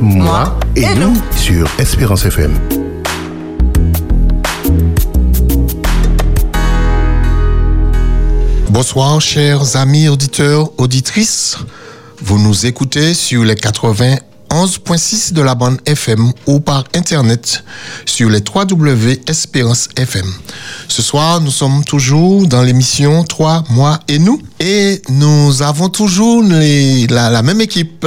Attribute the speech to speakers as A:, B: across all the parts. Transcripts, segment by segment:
A: moi et, nous sur Espérance FM.
B: Bonsoir, chers amis auditeurs, auditrices. Vous nous écoutez sur les 91.6 de la bande FM ou par Internet sur les 3W Espérance FM. Ce soir, nous sommes toujours dans l'émission 3 mois et nous. Et nous avons toujours la, la même équipe.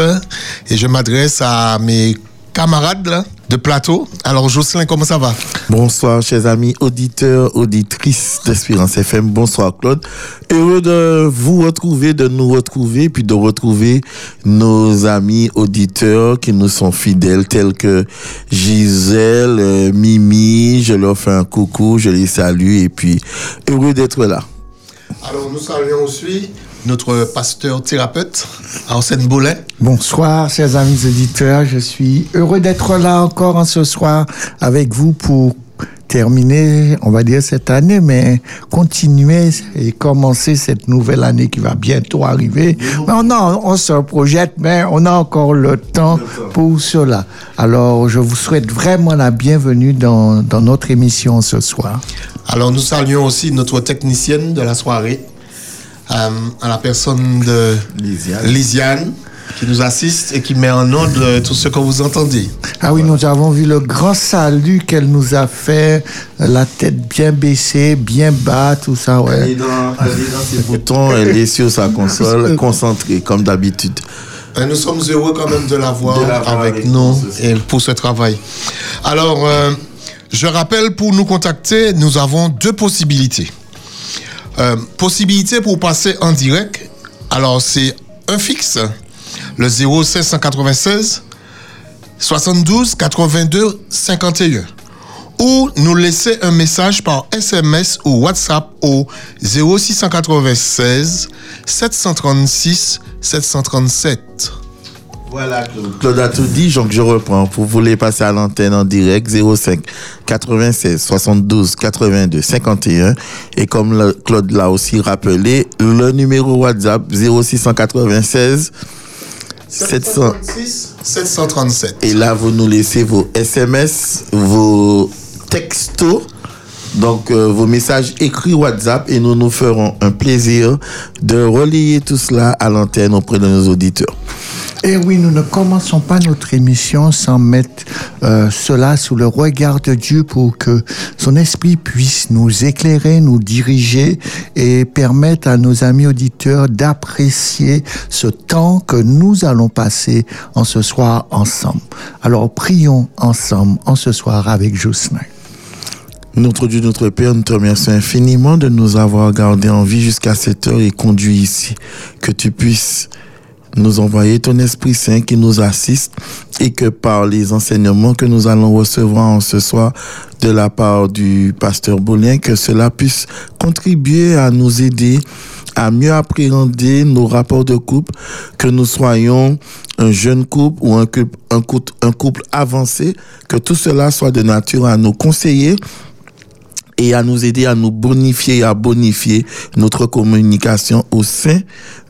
B: Et je m'adresse à mes camarades là, de plateau. Alors, Jocelyn, comment ça va?
C: Bonsoir, chers amis auditeurs, auditrices d'Espérance FM. Bonsoir, Claude. Heureux de vous retrouver, de nous retrouver, puis de retrouver nos amis auditeurs qui nous sont fidèles, tels que Gisèle, euh, Mimi. Je leur fais un coucou, je les salue, et puis heureux d'être là.
B: Alors, nous saluons aussi notre pasteur thérapeute, Arsène Boulet.
D: Bonsoir, chers amis auditeurs. Je suis heureux d'être là encore en ce soir avec vous pour terminer, on va dire, cette année, mais continuer et commencer cette nouvelle année qui va bientôt arriver. Non, non, on se projette, mais on a encore le temps pour cela. Alors, je vous souhaite vraiment la bienvenue dans, dans notre émission ce soir.
B: Alors, nous saluons aussi notre technicienne de la soirée, euh, à la personne de
C: Lisiane.
B: Lisiane, qui nous assiste et qui met en ordre euh, tout ce que vous entendez.
D: Ah oui, nous avons vu le grand salut qu'elle nous a fait, la tête bien baissée, bien bas, tout ça,
C: Elle est
D: ouais.
C: dans, elle est dans ses boutons, elle est sur sa console, concentrée, comme d'habitude.
B: Et nous sommes heureux quand même de l'avoir
C: De l'avoir
B: avec,
C: avec
B: nous et pour ce travail. Alors, euh, je rappelle, pour nous contacter, nous avons deux possibilités. Euh, possibilité pour passer en direct. Alors, c'est un fixe, le 0596 72 82 51. Ou nous laisser un message par SMS ou WhatsApp au 0696 736 737.
C: Voilà, Claude. Claude a tout dit, donc je reprends. Vous voulez passer à l'antenne en direct 05 96 72 82 51. Et comme le- Claude l'a aussi rappelé, le numéro WhatsApp 0696 700.
B: 736 737.
C: Et là, vous nous laissez vos SMS, vos textos, donc euh, vos messages écrits WhatsApp, et nous nous ferons un plaisir de relayer tout cela à l'antenne auprès de nos auditeurs.
D: Et oui, nous ne commençons pas notre émission sans mettre euh, cela sous le regard de Dieu pour que son esprit puisse nous éclairer, nous diriger et permettre à nos amis auditeurs d'apprécier ce temps que nous allons passer en ce soir ensemble. Alors prions ensemble en ce soir avec Jocelyn.
C: Notre Dieu, notre Père, nous te remercions infiniment de nous avoir gardés en vie jusqu'à cette heure et conduits ici. Que tu puisses nous envoyer ton Esprit Saint qui nous assiste et que par les enseignements que nous allons recevoir en ce soir de la part du pasteur Boulin, que cela puisse contribuer à nous aider à mieux appréhender nos rapports de couple, que nous soyons un jeune couple ou un couple, un couple, un couple avancé, que tout cela soit de nature à nous conseiller et à nous aider à nous bonifier et à bonifier notre communication au sein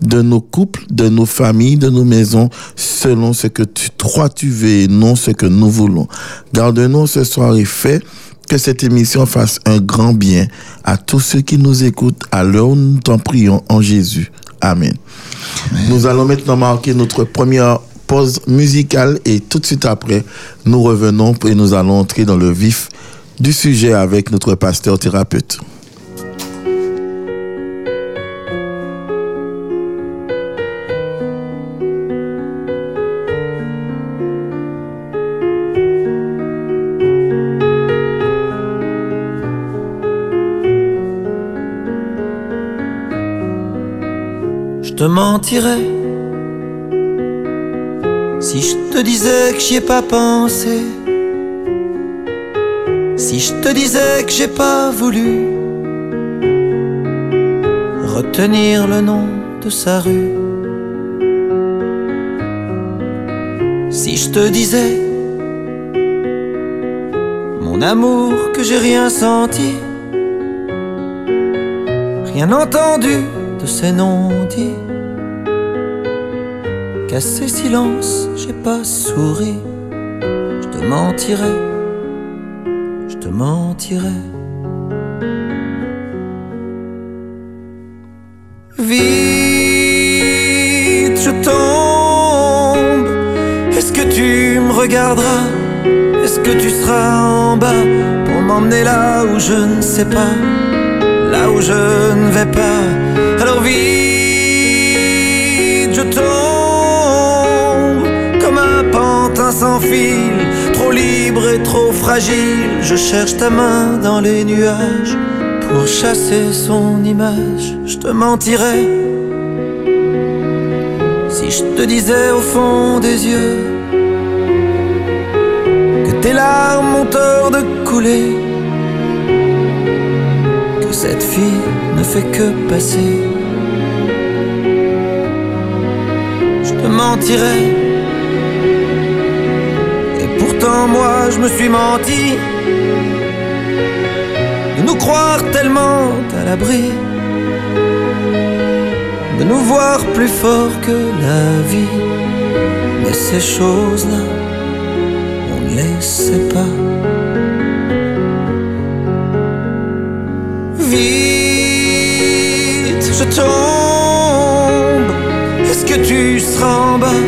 C: de nos couples, de nos familles, de nos maisons, selon ce que tu, toi tu veux et non ce que nous voulons. Garde-nous ce soir et fais que cette émission fasse un grand bien à tous ceux qui nous écoutent à l'heure où nous t'en prions en Jésus. Amen. Nous allons maintenant marquer notre première pause musicale et tout de suite après, nous revenons et nous allons entrer dans le vif du sujet avec notre pasteur thérapeute.
E: Je te mentirais si je te disais que j'y ai pas pensé. Je te disais que j'ai pas voulu retenir le nom de sa rue. Si je te disais mon amour que j'ai rien senti, rien entendu de ces noms dits, qu'à ces silences j'ai pas souri. je te mentirais. Vite, je tombe. Est-ce que tu me regarderas? Est-ce que tu seras en bas pour m'emmener là où je ne sais pas, là où je ne vais pas. Alors vite, je tombe comme un pantin sans fil, Je cherche ta main dans les nuages pour chasser son image. Je te mentirais si je te disais au fond des yeux que tes larmes ont tort de couler, que cette fille ne fait que passer. Je te mentirais. Moi je me suis menti de nous croire tellement à l'abri, de nous voir plus forts que la vie. Mais ces choses-là, on ne les sait pas. Vite, je tombe. Est-ce que tu seras en bas?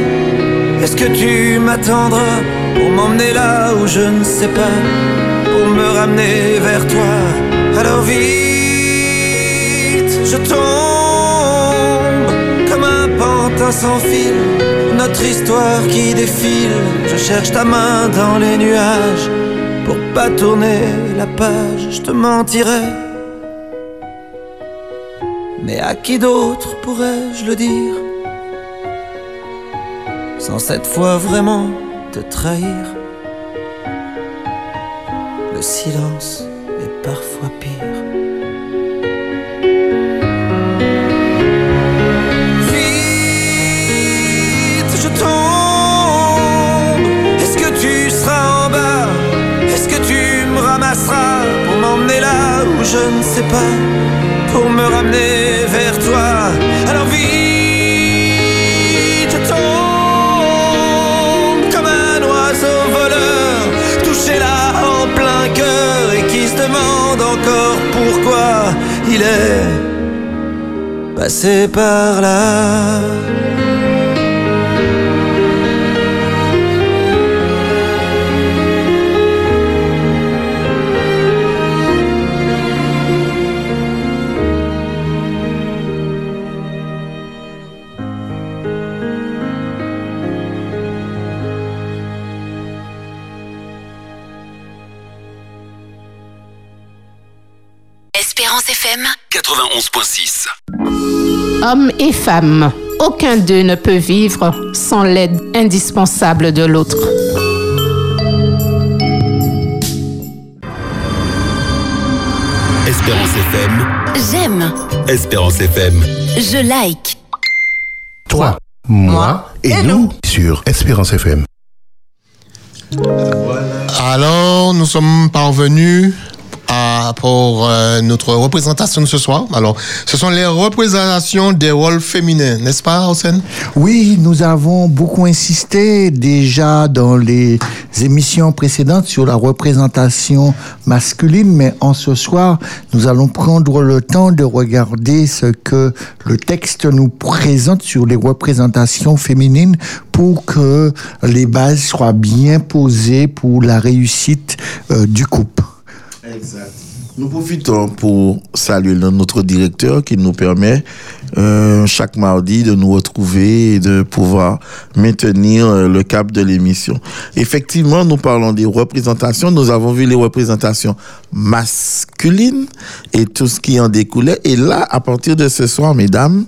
E: Est-ce que tu m'attendras? Pour m'emmener là où je ne sais pas pour me ramener vers toi. Alors vite, je tombe comme un pantin sans fil. Notre histoire qui défile. Je cherche ta main dans les nuages pour pas tourner la page. Je te mentirais. Mais à qui d'autre pourrais-je le dire? Sans cette fois vraiment te trahir le silence est parfois pire. Vite, je tombe. Est-ce que tu seras en bas? Est-ce que tu me ramasseras pour m'emmener là où je ne sais pas? Pour me ramener vers toi. Alors vite, demande encore pourquoi il est passé par là.
F: 91.6.
G: Hommes et femmes, aucun d'eux ne peut vivre sans l'aide indispensable de l'autre.
F: Espérance FM.
H: J'aime.
F: Espérance FM.
H: Je like.
A: Toi, moi et nous sur Espérance FM.
B: Alors, nous sommes parvenus à, pour euh, notre représentation de ce soir. Alors, ce sont les représentations des rôles féminins, n'est-ce pas, Hossein?
D: Oui, nous avons beaucoup insisté déjà dans les émissions précédentes sur la représentation masculine, mais en ce soir, nous allons prendre le temps de regarder ce que le texte nous présente sur les représentations féminines pour que les bases soient bien posées pour la réussite euh, du couple.
C: Nous profitons pour saluer notre directeur qui nous permet euh, chaque mardi de nous retrouver et de pouvoir maintenir euh, le cap de l'émission. Effectivement, nous parlons des représentations. Nous avons vu les représentations masculines et tout ce qui en découlait. Et là, à partir de ce soir, mesdames,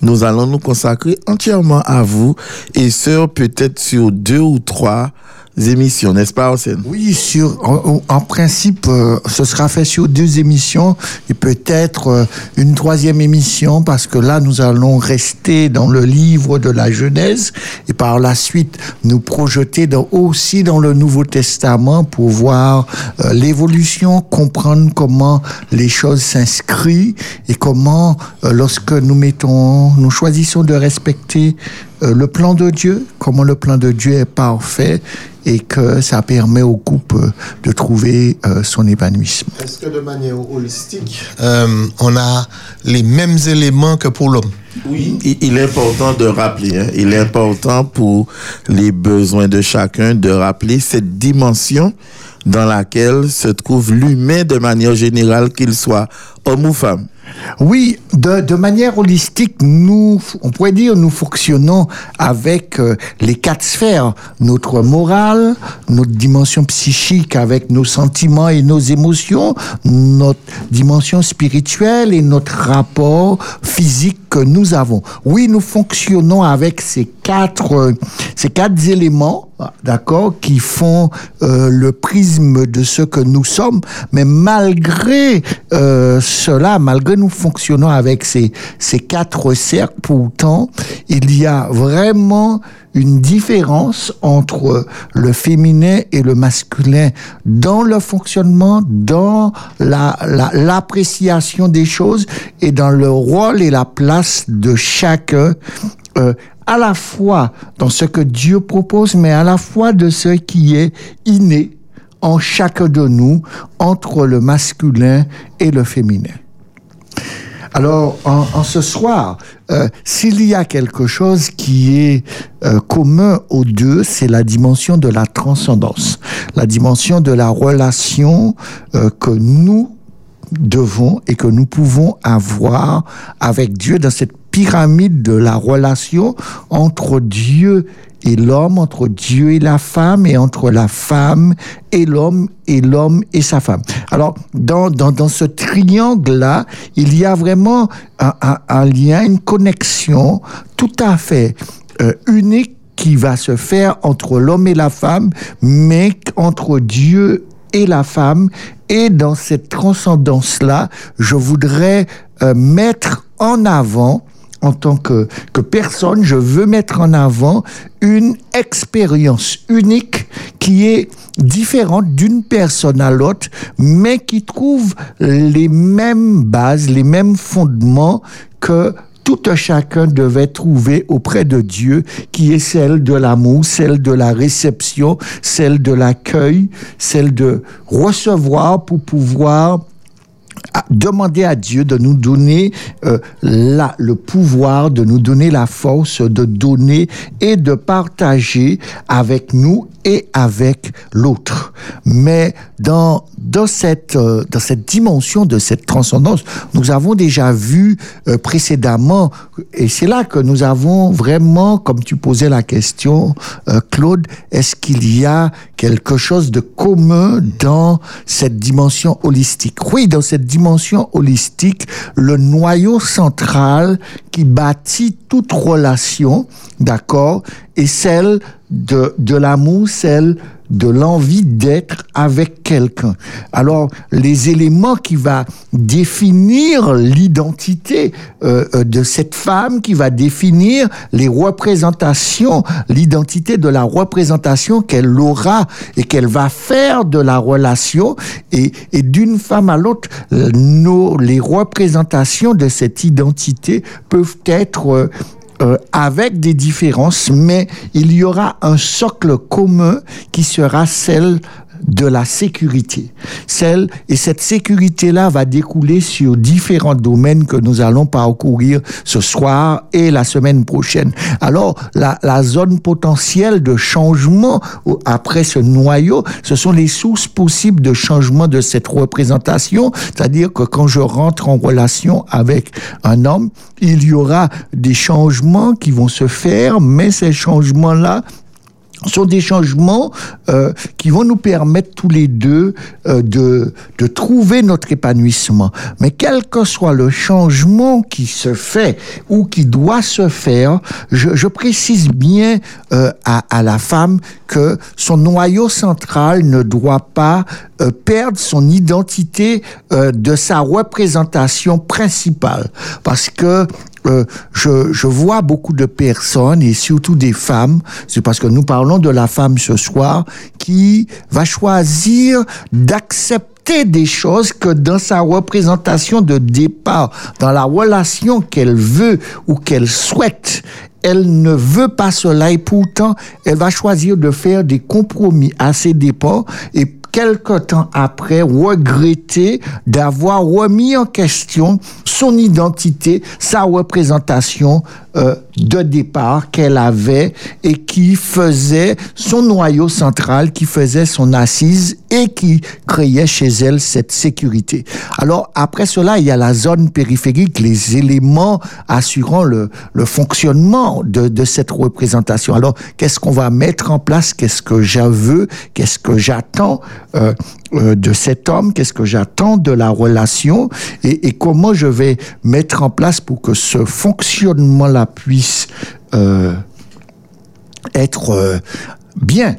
C: nous allons nous consacrer entièrement à vous et ce, peut-être sur deux ou trois émissions, n'est-ce pas,
D: Oui, sur, en, en principe, euh, ce sera fait sur deux émissions et peut-être euh, une troisième émission parce que là, nous allons rester dans le livre de la Genèse et par la suite nous projeter dans, aussi dans le Nouveau Testament pour voir euh, l'évolution, comprendre comment les choses s'inscrivent et comment, euh, lorsque nous mettons, nous choisissons de respecter le plan de Dieu, comment le plan de Dieu est parfait et que ça permet au couple de trouver euh, son épanouissement.
B: Est-ce que de manière holistique, euh, on a les mêmes éléments que pour l'homme
C: Oui, il il est important de rappeler, hein, il est important pour les besoins de chacun de rappeler cette dimension dans laquelle se trouve l'humain de manière générale, qu'il soit homme ou femme.
D: Oui, de, manière holistique, nous, on pourrait dire, nous fonctionnons avec euh, les quatre sphères. Notre morale, notre dimension psychique avec nos sentiments et nos émotions, notre dimension spirituelle et notre rapport physique que nous avons. Oui, nous fonctionnons avec ces quatre, euh, ces quatre éléments, d'accord, qui font euh, le prisme de ce que nous sommes. Mais malgré euh, cela, malgré nous fonctionnons avec ces, ces quatre cercles, pourtant, il y a vraiment une différence entre le féminin et le masculin dans le fonctionnement, dans la, la- l'appréciation des choses et dans le rôle et la place de chacun, euh, à la fois dans ce que Dieu propose, mais à la fois de ce qui est inné en chacun de nous entre le masculin et le féminin. Alors, en, ce soir, euh, s'il y a quelque chose qui est euh, commun aux deux, c'est la dimension de la transcendance, la dimension de la relation euh, que nous devons et que nous pouvons avoir avec Dieu dans cette pyramide de la relation entre Dieu et l'homme, entre Dieu et la femme, et entre la femme et l'homme, et l'homme et sa femme. Alors, dans, dans, dans ce triangle-là, il y a vraiment un, un- lien, une connexion tout à fait euh, unique qui va se faire entre l'homme et la femme, mais entre Dieu et la femme. Et dans cette transcendance-là, je voudrais euh, mettre en avant, en tant que, personne, je veux mettre en avant une expérience unique qui est différente d'une personne à l'autre, mais qui trouve les mêmes bases, les mêmes fondements que tout un chacun devait trouver auprès de Dieu, qui est celle de l'amour, celle de la réception, celle de l'accueil, celle de recevoir pour pouvoir à demander à Dieu de nous donner euh, la, le pouvoir, de nous donner la force de donner et de partager avec nous et avec l'autre. Mais dans, dans, cette, euh, dans cette dimension de cette transcendance, nous avons déjà vu euh, précédemment, et c'est là que nous avons vraiment, comme tu posais la question, euh, Claude, est-ce qu'il y a quelque chose de commun dans cette dimension holistique? Oui, dans cette dimension holistique, le noyau central qui bâtit toute relation, d'accord, est celle de, de l'amour, celle de l'envie d'être avec quelqu'un. Alors, les éléments qui va définir l'identité euh, de cette femme, qui va définir les représentations, l'identité de la représentation qu'elle aura et qu'elle va faire de la relation, et, et d'une femme à l'autre, euh, nos, les représentations de cette identité peuvent être euh, euh, avec des différences, mais il y aura un socle commun qui sera celle de la sécurité. Celle, et cette sécurité-là va découler sur différents domaines que nous allons parcourir ce soir et la semaine prochaine. Alors, la, la zone potentielle de changement après ce noyau, ce sont les sources possibles de changement de cette représentation, c'est-à-dire que quand je rentre en relation avec un homme, il y aura des changements qui vont se faire, mais ces changements-là sont des changements euh, qui vont nous permettre tous les deux euh, de, de trouver notre épanouissement. Mais quel que soit le changement qui se fait ou qui doit se faire, je, je précise bien euh, à, à la femme que son noyau central ne doit pas euh, perdre son identité euh, de sa représentation principale. Parce que euh, je, je vois beaucoup de personnes, et surtout des femmes, c'est parce que nous parlons de la femme ce soir, qui va choisir d'accepter des choses que dans sa représentation de départ, dans la relation qu'elle veut ou qu'elle souhaite elle ne veut pas cela et pourtant, elle va choisir de faire des compromis à ses dépens et quelque temps après regretter d'avoir remis en question son identité, sa représentation euh, de départ qu'elle avait et qui faisait son noyau central, qui faisait son assise et qui créait chez elle cette sécurité. Alors après cela, il y a la zone périphérique, les éléments assurant le, le fonctionnement de, de cette représentation. Alors qu'est-ce qu'on va mettre en place? Qu'est-ce que je Qu'est-ce que j'attends? Euh, euh, de cet homme Qu'est-ce que j'attends de la relation et, et comment je vais mettre en place pour que ce fonctionnement-là puisse euh, être bien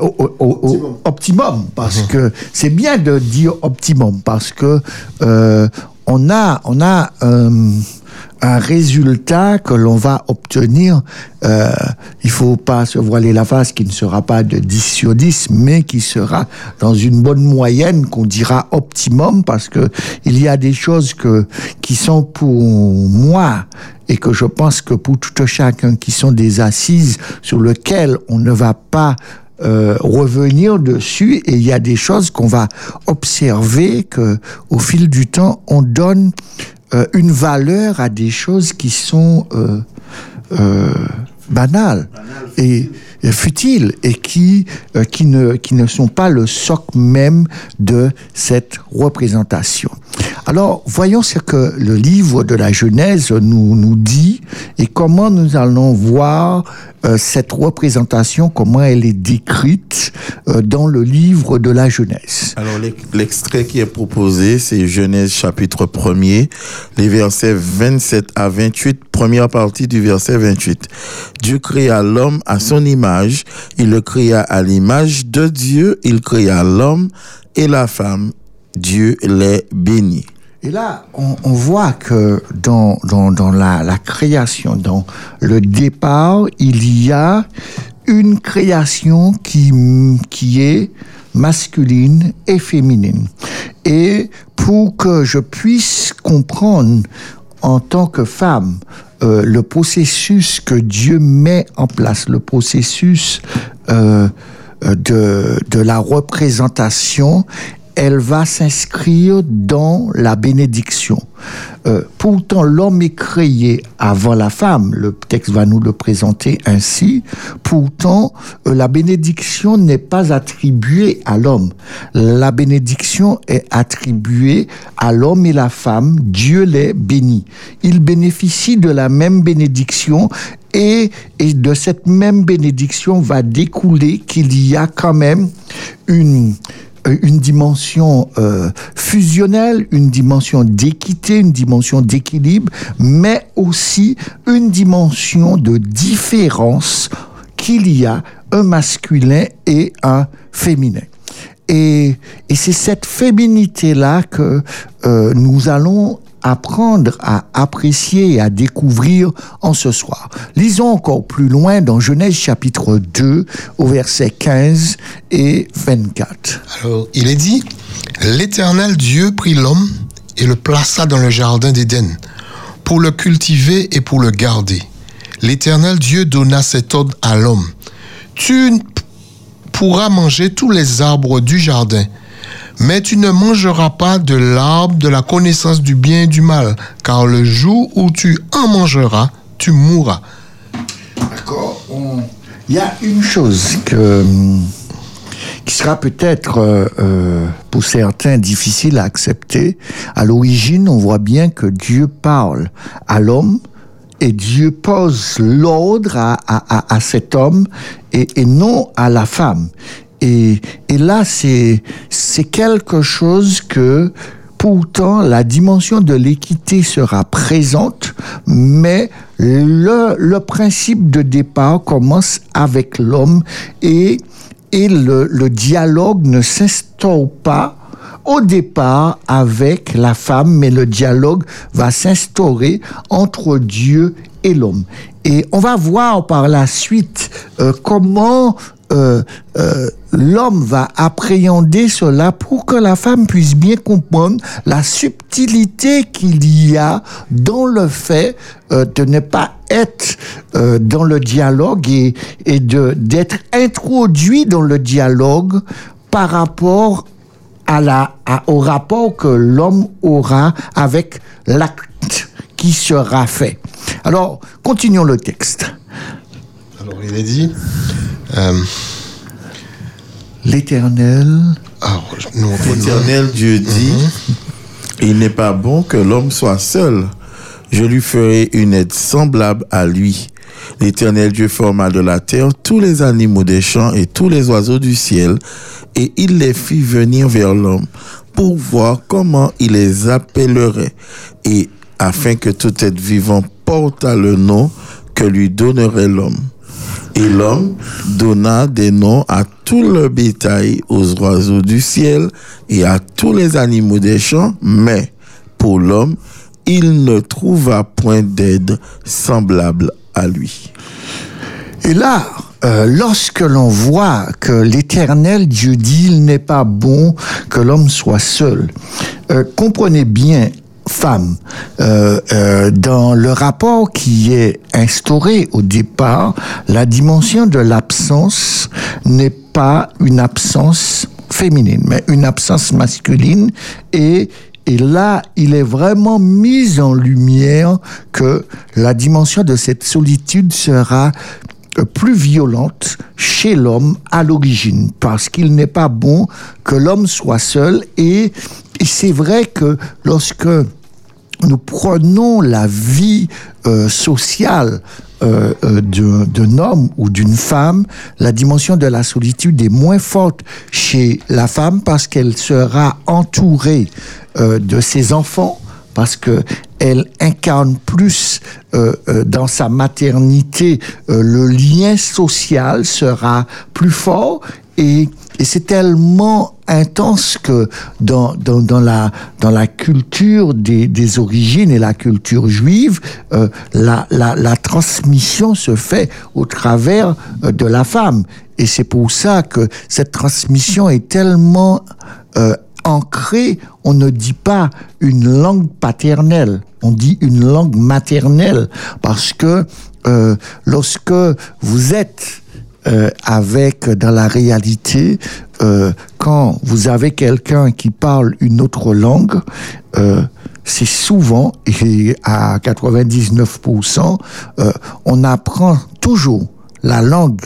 D: au, au- au- optimum. parce que c'est bien de dire optimum parce que euh, on a on a un résultat que l'on va obtenir. Euh, il faut pas se voiler la face qui ne sera pas de 10 sur 10 mais qui sera dans une bonne moyenne qu'on dira optimum parce que il y a des choses que qui sont pour moi et que je pense que pour tout un chacun qui sont des assises sur lesquelles on ne va pas euh, revenir dessus. Et il y a des choses qu'on va observer que au fil du temps on donne euh, une valeur à des choses qui sont euh, euh, banales et, et futiles et qui euh, qui ne qui ne sont pas le socle même de cette représentation. Alors, voyons ce que le livre de la Genèse nous, nous dit et comment nous allons voir euh, cette représentation, comment elle est décrite euh, dans le livre de la Genèse.
C: Alors, l'ex- l'extrait qui est proposé, c'est Genèse chapitre 1er, les versets 27 à 28, première partie du verset 28. Dieu créa l'homme à son image, il le créa à l'image de Dieu, il créa l'homme et la femme, Dieu les bénit.
D: Et là, on, on voit que dans, dans, dans la, la création, dans le départ, il y a une création qui, qui est masculine et féminine. Et pour que je puisse comprendre en tant que femme euh, le processus que Dieu met en place, le processus euh, de, de la représentation, elle va s'inscrire dans la bénédiction. Euh, pourtant, l'homme est créé avant la femme. Le texte va nous le présenter ainsi. Pourtant, euh, la bénédiction n'est pas attribuée à l'homme. La bénédiction est attribuée à l'homme et la femme. Dieu les bénit. Ils bénéficient de la même bénédiction et, et de cette même bénédiction va découler qu'il y a quand même une une dimension euh, fusionnelle, une dimension d'équité, une dimension d'équilibre, mais aussi une dimension de différence qu'il y a un masculin et un féminin. Et, et c'est cette féminité-là que euh, nous allons apprendre à apprécier et à découvrir en ce soir. Lisons encore plus loin dans Genèse chapitre 2 au verset 15 et 24.
B: Alors, il est dit, l'Éternel Dieu prit l'homme et le plaça dans le jardin d'Éden pour le cultiver et pour le garder. L'Éternel Dieu donna cet ordre à l'homme. Tu pourras manger tous les arbres du jardin, mais tu ne mangeras pas de l'arbre de la connaissance du bien et du mal, car le jour où tu en mangeras, tu mourras.
D: D'accord. Il y a une chose hum, qui sera peut-être euh, euh, pour certains difficile à accepter. À l'origine, on voit bien que Dieu parle à l'homme et Dieu pose l'ordre à, cet homme et non à la femme. Et, et là, c'est quelque chose que Pourtant, la dimension de l'équité sera présente, mais le, le principe de départ commence avec l'homme et, et le, le dialogue ne s'instaure pas au départ avec la femme, mais le dialogue va s'instaurer entre Dieu et l'homme. Et on va voir par la suite euh, comment euh, euh, l'homme va appréhender cela pour que la femme puisse bien comprendre la subtilité qu'il y a dans le fait euh, de ne pas être euh, dans le dialogue et, et de d'être introduit dans le dialogue par rapport à la, à- au rapport que l'homme aura avec l'acte qui sera fait. Alors, continuons le texte.
B: Alors, il est dit. euh,
D: L'Éternel
B: peut-
C: L'Éternel Dieu dit, il n'est pas bon que l'homme soit seul. Je lui ferai une aide semblable à lui. L'Éternel Dieu forma de la terre tous les animaux des champs et tous les oiseaux du ciel, et il les fit venir vers l'homme pour voir comment il les appellerait, et afin que tout être vivant portât le nom que lui donnerait l'homme. Et l'homme donna des noms à tout le bétail, aux oiseaux du ciel et à tous les animaux des champs, mais pour l'homme, il ne trouva point d'aide semblable lui.
D: Et là, euh, lorsque l'on voit que l'Éternel Dieu dit, il n'est pas bon que l'homme soit seul, euh, comprenez bien, femme, euh, euh, dans le rapport qui est instauré au départ, la dimension de l'absence n'est pas une absence féminine, mais une absence masculine et et là, il est vraiment mis en lumière que la dimension de cette solitude sera euh, plus violente chez l'homme à l'origine, parce qu'il n'est pas bon que l'homme soit seul. Et, c'est vrai que lorsque nous prenons la vie euh, sociale euh, d'un homme ou d'une femme, la dimension de la solitude est moins forte chez la femme parce qu'elle sera entourée euh, de ses enfants, parce que elle incarne plus euh, euh, dans sa maternité, euh, le lien social sera plus fort et, et c'est tellement intense que dans, dans, dans, la, dans la culture des, des origines et la culture juive, euh, la, la, la transmission se fait au travers euh, de la femme. Et c'est pour ça que cette transmission est tellement euh, ancrée, on ne dit pas une langue paternelle, on dit une langue maternelle, parce que euh, lorsque vous êtes euh, avec dans la réalité euh, quand vous avez quelqu'un qui parle une autre langue c'est souvent et à 99% euh, on apprend toujours la langue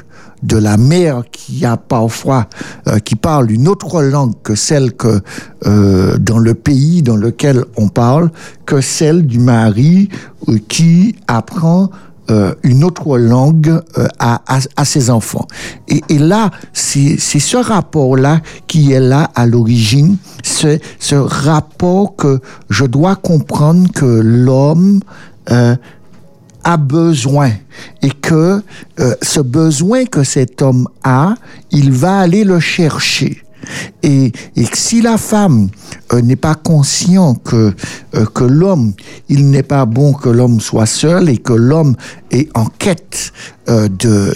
D: de la mère qui a parfois euh, qui parle une autre langue que celle que euh, dans le pays dans lequel on parle que celle du mari euh, qui apprend euh, une autre langue euh, à, à, ses enfants. Et, et là, c'est ce rapport-là qui est là à l'origine, c'est ce rapport que je dois comprendre que l'homme euh, a besoin et que euh, ce besoin que cet homme a, il va aller le chercher. Et, et si la femme euh, n'est pas conscient que, euh, que l'homme, il n'est pas bon que l'homme soit seul et que l'homme est en quête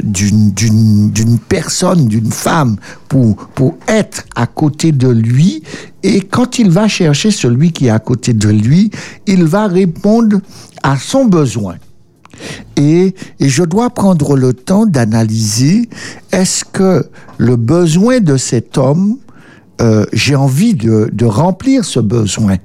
D: d'une personne, d'une femme pour, pour être à côté de lui, et quand il va chercher celui qui est à côté de lui, il va répondre à son besoin. Et, et, je dois prendre le temps d'analyser est-ce que le besoin de cet homme, euh, j'ai envie de, de, remplir ce besoin?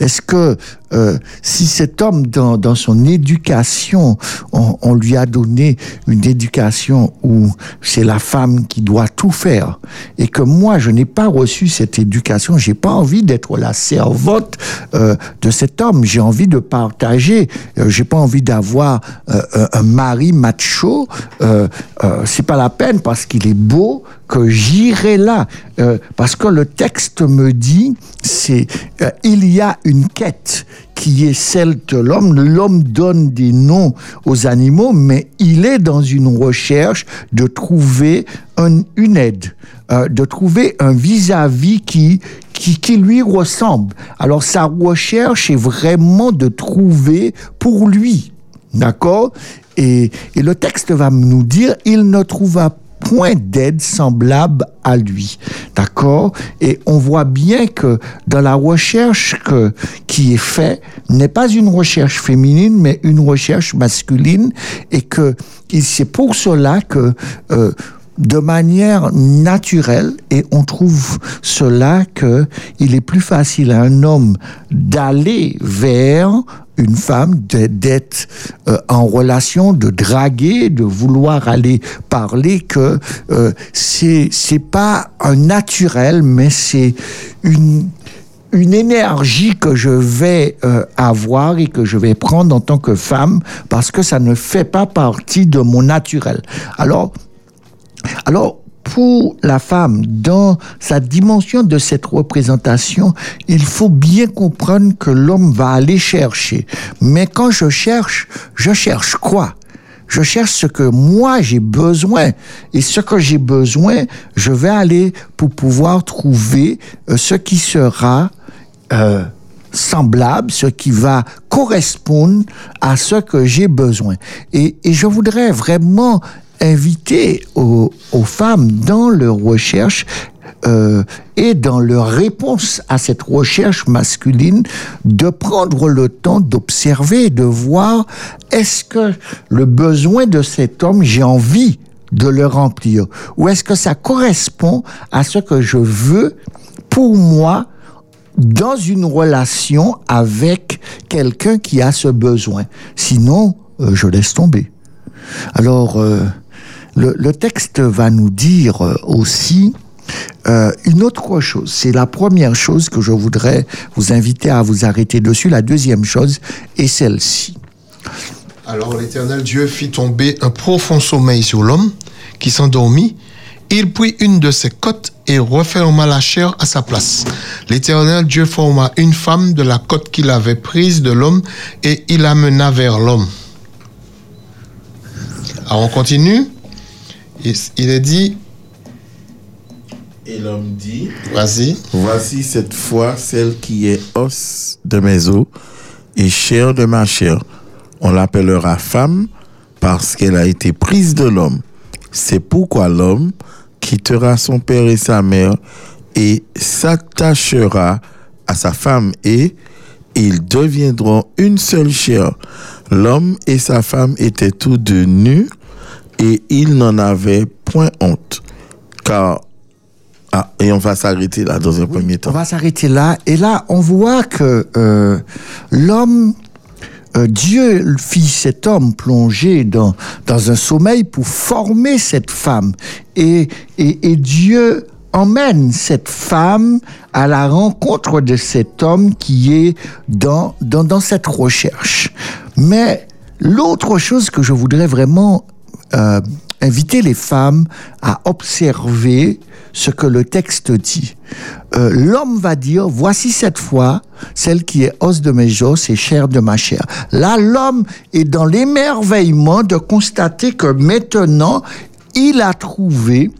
D: Est-ce que euh, si cet homme, dans, dans son éducation, on, on, lui a donné une éducation où c'est la femme qui doit tout faire, et que moi, je n'ai pas reçu cette éducation, j'ai pas envie d'être la servante euh, de cet homme, j'ai envie de partager, euh, j'ai pas envie d'avoir euh, un mari macho, euh, c'est pas la peine parce qu'il est beau que j'irai là, parce que le texte me dit, c'est il y a une quête qui est celle de l'homme. L'homme donne des noms aux animaux, mais il est dans une recherche de trouver un- une aide, euh, de trouver un vis-à-vis qui, qui, lui ressemble. Alors sa recherche est vraiment de trouver pour lui. D'accord? Et, et le texte va nous dire, il ne trouva point d'aide semblable à lui. D'accord? Et on voit bien que dans la recherche que, qui est faite, n'est pas une recherche féminine, mais une recherche masculine, et que c'est pour cela que euh, de manière naturelle, et on trouve cela que il est plus facile à un homme d'aller vers une femme, d'être euh, en relation, de draguer, de vouloir aller parler, que euh, c'est c'est pas un naturel, mais c'est une une énergie que je vais euh, avoir et que je vais prendre en tant que femme parce que ça ne fait pas partie de mon naturel. Alors, alors, pour la femme, dans sa dimension de cette représentation, il faut bien comprendre que l'homme va aller chercher. Mais quand je cherche, je cherche quoi? Je cherche ce que moi j'ai besoin. Et ce que j'ai besoin, je vais aller pour pouvoir trouver euh, ce qui sera euh, semblable, ce qui va correspondre à ce que j'ai besoin. Et, et je voudrais vraiment inviter aux, femmes dans leur recherche euh, et dans leur réponse à cette recherche masculine de prendre le temps d'observer, de voir est-ce que le besoin de cet homme, j'ai envie de le remplir? Ou est-ce que ça correspond à ce que je veux pour moi dans une relation avec quelqu'un qui a ce besoin? Sinon, euh, je laisse tomber. Alors, euh, le, texte va nous dire euh, aussi euh, une autre chose. C'est la première chose que je voudrais vous inviter à vous arrêter dessus. La deuxième chose est celle-ci.
B: Alors l'Éternel Dieu fit tomber un profond sommeil sur l'homme qui s'endormit. Il prit une de ses côtes et referma la chair à sa place. L'Éternel Dieu forma une femme de la côte qu'il avait prise de l'homme et il l'amena vers l'homme. Alors on continue. Il il est dit,
C: Et l'homme dit,
B: vas-y,
C: Voici cette fois celle qui est os de mes os et chair de ma chair. On l'appellera femme parce qu'elle a été prise de l'homme. C'est pourquoi l'homme quittera son père et sa mère et s'attachera à sa femme et ils deviendront une seule chair. L'homme et sa femme étaient tous deux nus et ils n'en avaient point honte. Car ah, et on va s'arrêter là dans un premier
D: On
C: temps.
D: va s'arrêter là. Et là, on voit que euh, l'homme, euh, Dieu fit cet homme plongé dans, dans un sommeil pour former cette femme. Et, et, et Dieu emmène cette femme à la rencontre de cet homme qui est dans, dans, dans cette recherche. Mais l'autre chose que je voudrais vraiment euh, inviter les femmes à observer ce que le texte dit. Euh, L'homme va dire, voici cette fois celle qui est os de mes os et chair de ma chair. Là, l'homme est dans l'émerveillement de constater que maintenant, il a trouvé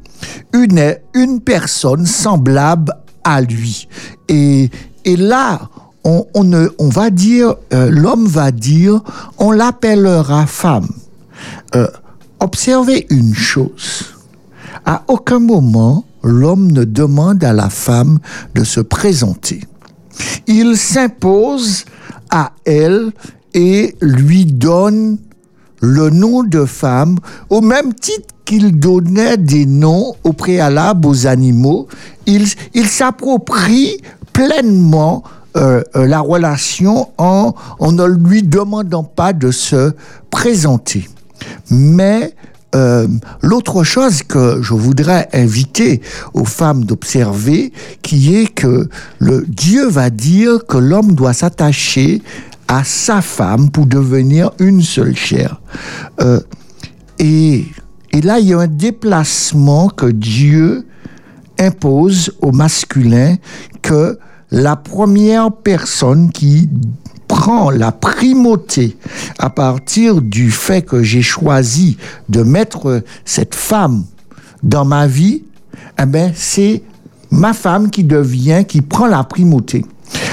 D: une, une personne semblable à lui. Et, et là, on, on, va dire, euh, l'homme va dire, on l'appellera femme. Observez une chose. À aucun moment, l'homme ne demande à la femme de se présenter. Il s'impose à elle et lui donne le nom de femme au même titre qu'il donnait des noms au préalable aux animaux. Il, s'approprie pleinement euh, euh, la relation en ne lui demandant pas de se présenter. Mais euh, l'autre chose que je voudrais inviter aux femmes d'observer, qui est que le Dieu va dire que l'homme doit s'attacher à sa femme pour devenir une seule chair. Euh, et, et là, il y a un déplacement que Dieu impose au masculin que la première personne qui prends la primauté à partir du fait que j'ai choisi de mettre cette femme dans ma vie, eh ben, c'est ma femme qui devient, qui prend la primauté.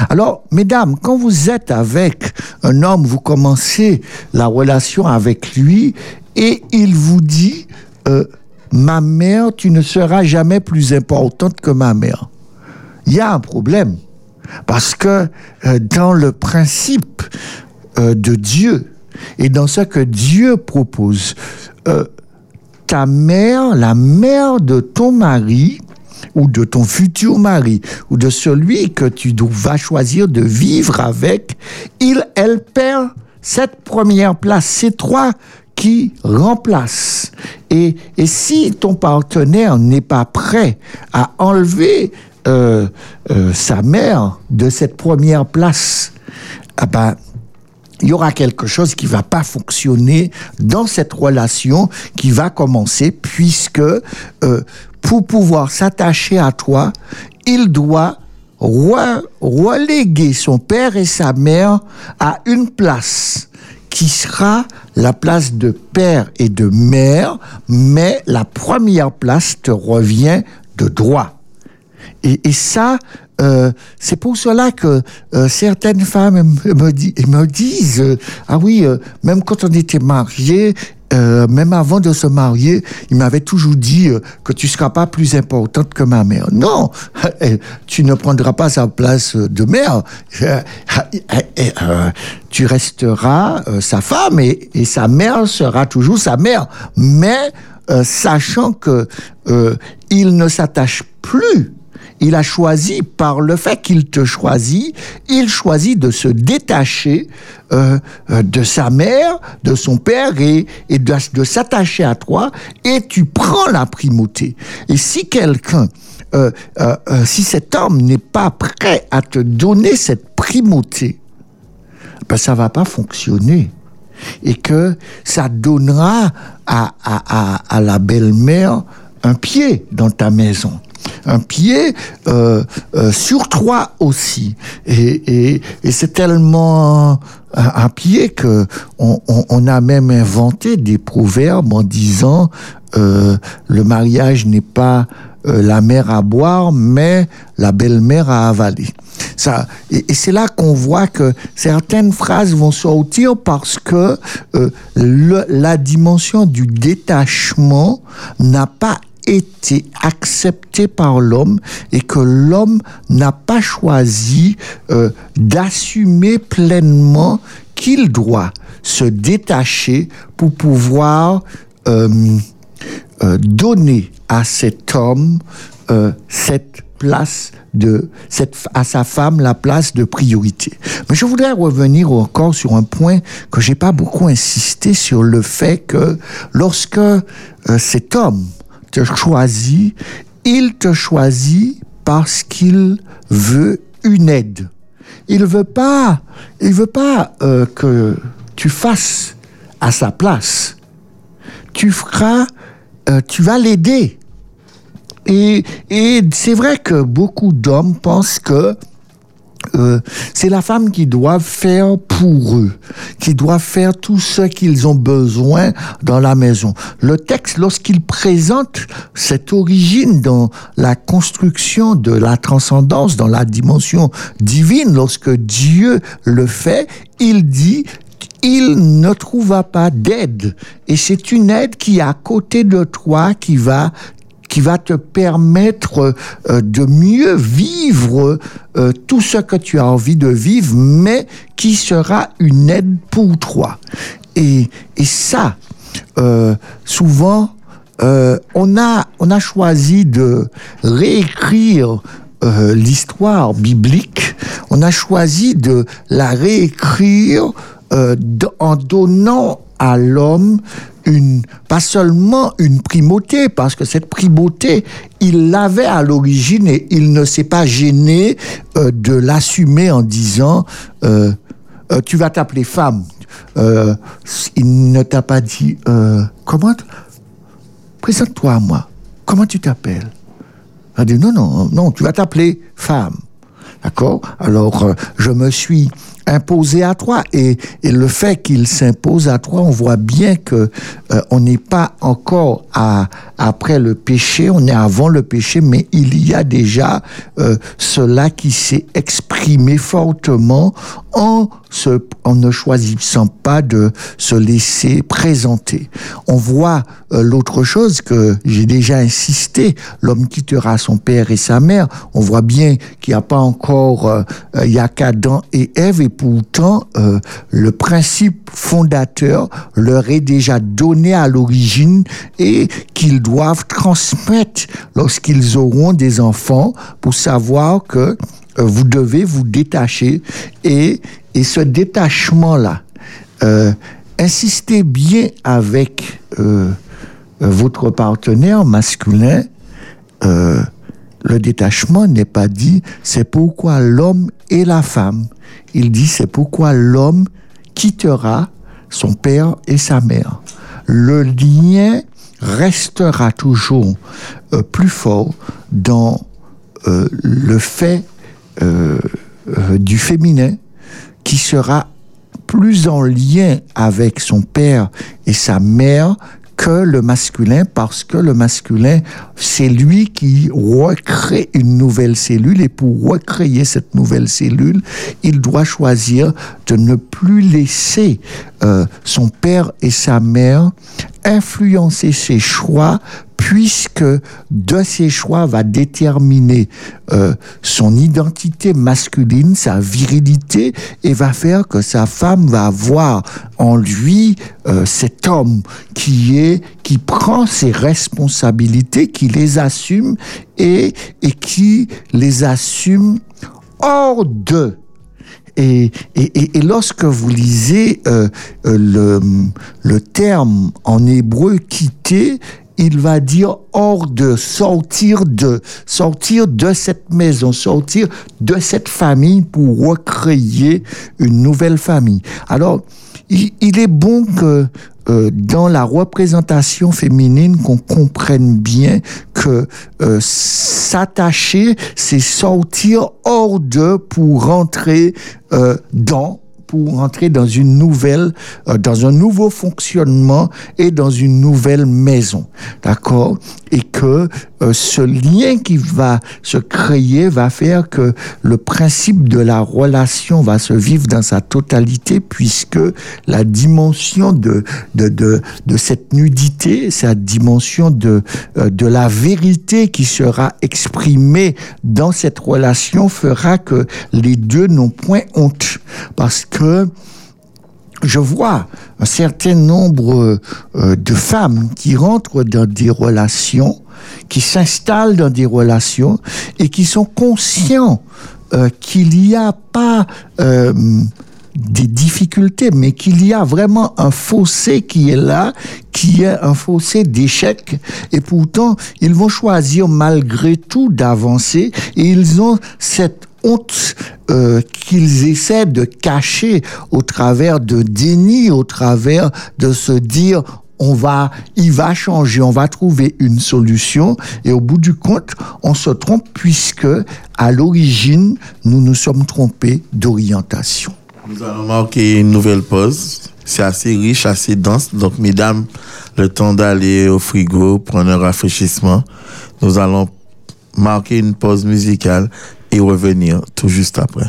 D: Alors, mesdames, quand vous êtes avec un homme, vous commencez la relation avec lui et il vous dit, euh, ma mère, tu ne seras jamais plus importante que ma mère. Il y a un problème. Parce que euh, dans le principe euh, de Dieu et dans ce que Dieu propose, euh, ta mère, la mère de ton mari, ou de ton futur mari, ou de celui que tu vas choisir de vivre avec, il, elle perd cette première place. C'est toi qui remplace. Et si ton partenaire n'est pas prêt à enlever euh, euh, sa mère de cette première place, ah ben, il y aura quelque chose qui va pas fonctionner dans cette relation qui va commencer puisque euh, pour pouvoir s'attacher à toi, il doit re- reléguer son père et sa mère à une place qui sera la place de père et de mère, mais la première place te revient de droit. Et, et ça, euh, c'est pour cela que euh, certaines femmes me, me di- me disent, euh, ah oui, euh, même quand on était mariés, euh, même avant de se marier, il m'avait toujours dit euh, que tu seras pas plus importante que ma mère. Non, tu ne prendras pas sa place de mère. Tu resteras sa femme et, et sa mère sera toujours sa mère. Mais sachant que il ne s'attache plus il a choisi, par le fait qu'il te choisit, il choisit de se détacher euh, euh, de sa mère, de son père et, et de, s'attacher à toi et tu prends la primauté. Et si quelqu'un, euh, euh, euh, si cet homme n'est pas prêt à te donner cette primauté, ben ça va pas fonctionner et que ça donnera à, à, à, à la belle-mère un pied dans ta maison un pied euh, euh, sur toi aussi. Et, et, et c'est tellement un, pied que on, on, on, a même inventé des proverbes en disant euh, le mariage n'est pas euh, la mère à boire, mais la belle-mère à avaler. Ça, et, et c'est là qu'on voit que certaines phrases vont sortir parce que euh, le, la dimension du détachement n'a pas été accepté par l'homme et que l'homme n'a pas choisi euh, d'assumer pleinement qu'il doit se détacher pour pouvoir euh, euh, donner à cet homme euh, cette place de cette à sa femme la place de priorité. Mais je voudrais revenir encore sur un point que j'ai pas beaucoup insisté sur le fait que lorsque euh, cet homme te choisit, il te choisit parce qu'il veut une aide. Il veut pas, il veut pas euh, que tu fasses à sa place. Tu feras, euh, tu vas l'aider. Et, et c'est vrai que beaucoup d'hommes pensent que euh, c'est la femme qui doit faire pour eux, qui doit faire tout ce qu'ils ont besoin dans la maison. Le texte, lorsqu'il présente cette origine dans la construction de la transcendance, dans la dimension divine, lorsque Dieu le fait, il dit il ne trouva pas d'aide. Et c'est une aide qui est à côté de toi, qui va qui va te permettre euh, de mieux vivre euh, tout ce que tu as envie de vivre, mais qui sera une aide pour toi. Et, ça, euh, souvent, on, a, on a choisi de réécrire l'histoire biblique, on a choisi de la réécrire en donnant à l'homme pas seulement une primauté, parce que cette primauté, il l'avait à l'origine et il ne s'est pas gêné euh, de l'assumer en disant euh, euh, tu vas t'appeler femme. il ne t'a pas dit comment présente-toi à moi. Comment tu t'appelles? Il a dit non non non, tu vas t'appeler femme. D'accord? Alors je me suis imposé à toi. Et, et le fait qu'il s'impose à toi, on voit bien que euh, on n'est pas encore à, après le péché, on est avant le péché, mais il y a déjà euh, cela qui s'est exprimé fortement en, se, en ne choisissant pas de se laisser présenter. On voit euh, l'autre chose que j'ai déjà insisté, l'homme quittera son père et sa mère. On voit bien qu'il n'y a pas encore, euh, il y a qu'Adam et Ève, pourtant euh, le principe fondateur leur est déjà donné à l'origine et qu'ils doivent transmettre lorsqu'ils auront des enfants pour savoir que euh, vous devez vous détacher et, et ce détachement-là, euh, insistez bien avec euh, euh, votre partenaire masculin. Le détachement n'est pas dit c'est pourquoi l'homme et la femme. Il dit c'est pourquoi l'homme quittera son père et sa mère. Le lien restera toujours euh, plus fort dans euh, le fait euh, du féminin qui sera plus en lien avec son père et sa mère que le masculin parce que le masculin, c'est lui qui recrée une nouvelle cellule et pour recréer cette nouvelle cellule, il doit choisir de ne plus laisser euh, son père et sa mère influencer ses choix puisque de ses choix va déterminer euh, son identité masculine, sa virilité, et va faire que sa femme va voir en lui euh, cet homme qui est qui prend ses responsabilités, qui les assume et, qui les assume hors de et, et, lorsque vous lisez euh, le, le terme en hébreu quitter, il va dire hors de, sortir de, sortir de cette maison, sortir de cette famille pour recréer une nouvelle famille. Alors, il, est bon que euh, dans la représentation féminine qu'on comprenne bien que euh, s'attacher, c'est sortir hors de pour rentrer euh, dans pour entrer dans une nouvelle, euh, dans un nouveau fonctionnement et dans une nouvelle maison, d'accord? Et que euh, ce lien qui va se créer va faire que le principe de la relation va se vivre dans sa totalité, puisque la dimension de de de, de cette nudité, sa dimension de euh, de la vérité qui sera exprimée dans cette relation fera que les deux n'ont point honte, parce que je vois un certain nombre euh, de femmes qui rentrent dans des relations, qui s'installent dans des relations et qui sont conscients euh, qu'il n'y a pas euh, des difficultés, mais qu'il y a vraiment un fossé qui est là, qui est un fossé d'échec, et pourtant ils vont choisir malgré tout d'avancer, et ils ont cette honte euh, qu'ils essaient de cacher au travers de déni, au travers de se dire on va, il va changer, on va trouver une solution et au bout du compte, on se trompe puisque à l'origine, nous nous sommes trompés d'orientation.
C: Nous allons marquer une nouvelle pause. C'est assez riche, assez dense. Donc, mesdames, le temps d'aller au frigo, prendre un rafraîchissement. Nous allons marquer une pause musicale et revenir tout juste après.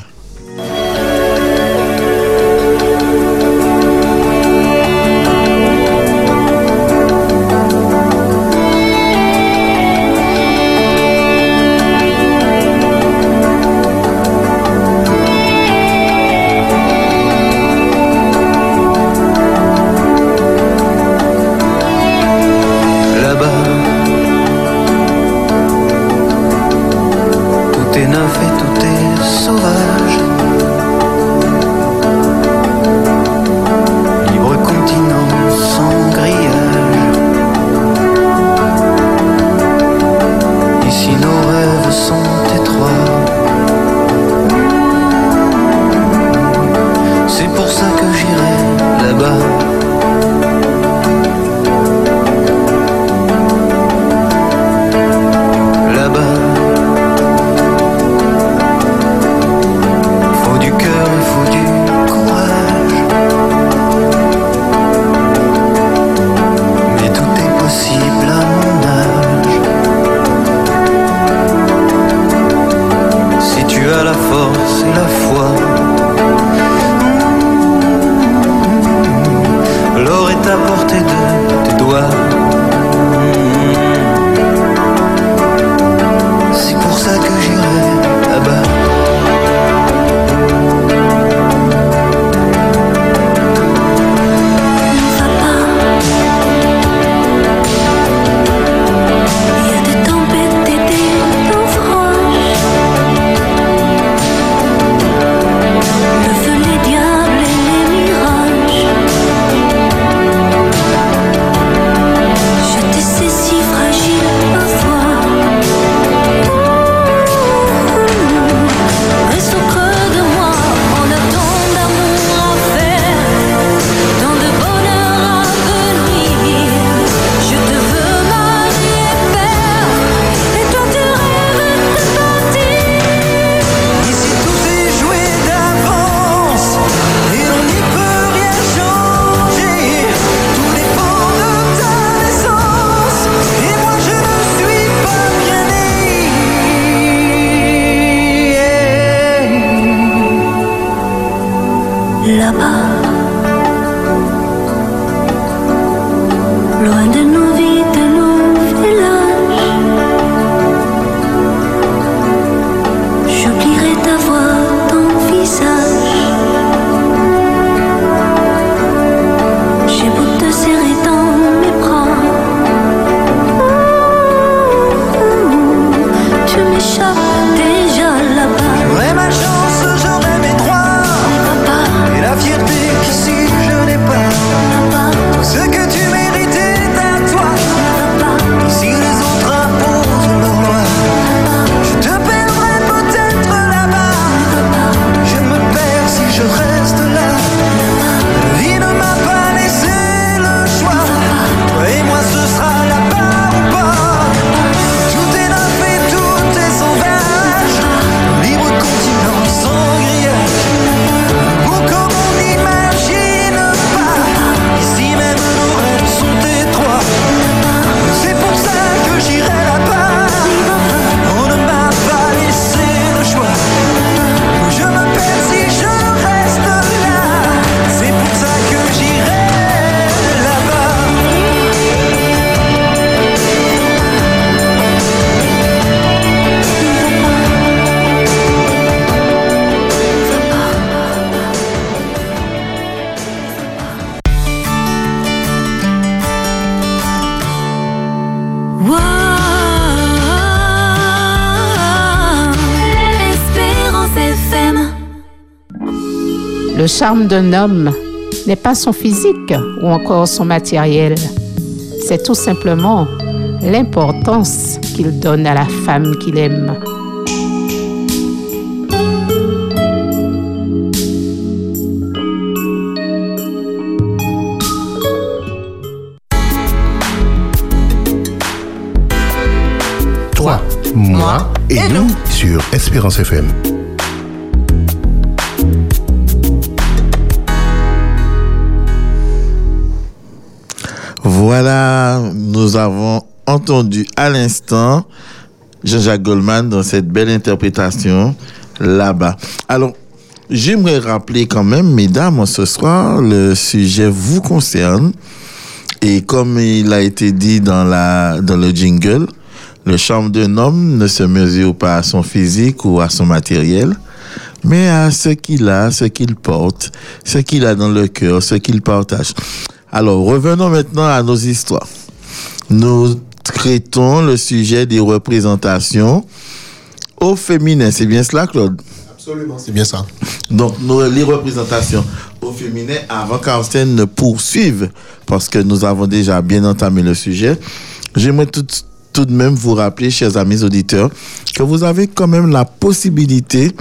G: Charme d'un homme n'est pas son physique ou encore son matériel. C'est tout simplement l'importance qu'il donne à la femme qu'il aime.
A: Toi, moi et nous sur Espérance FM.
C: Voilà, nous avons entendu à l'instant Jean-Jacques Goldman dans cette belle interprétation là-bas. Alors, j'aimerais rappeler quand même, mesdames, ce soir, le sujet vous concerne. Et comme il a été dit dans, la, dans le jingle, le charme d'un homme ne se mesure pas à son physique ou à son matériel, mais à ce qu'il a, ce qu'il porte, ce qu'il a dans le cœur, ce qu'il partage. Alors, revenons maintenant à nos histoires. Nous traitons le sujet des représentations au féminin. C'est bien cela, Claude?
B: Absolument, c'est bien ça.
C: Donc, les représentations au féminin, avant qu'Arsène ne poursuive, parce que nous avons déjà bien entamé le sujet, j'aimerais tout, tout de même vous rappeler, chers amis auditeurs, que vous avez quand même la possibilité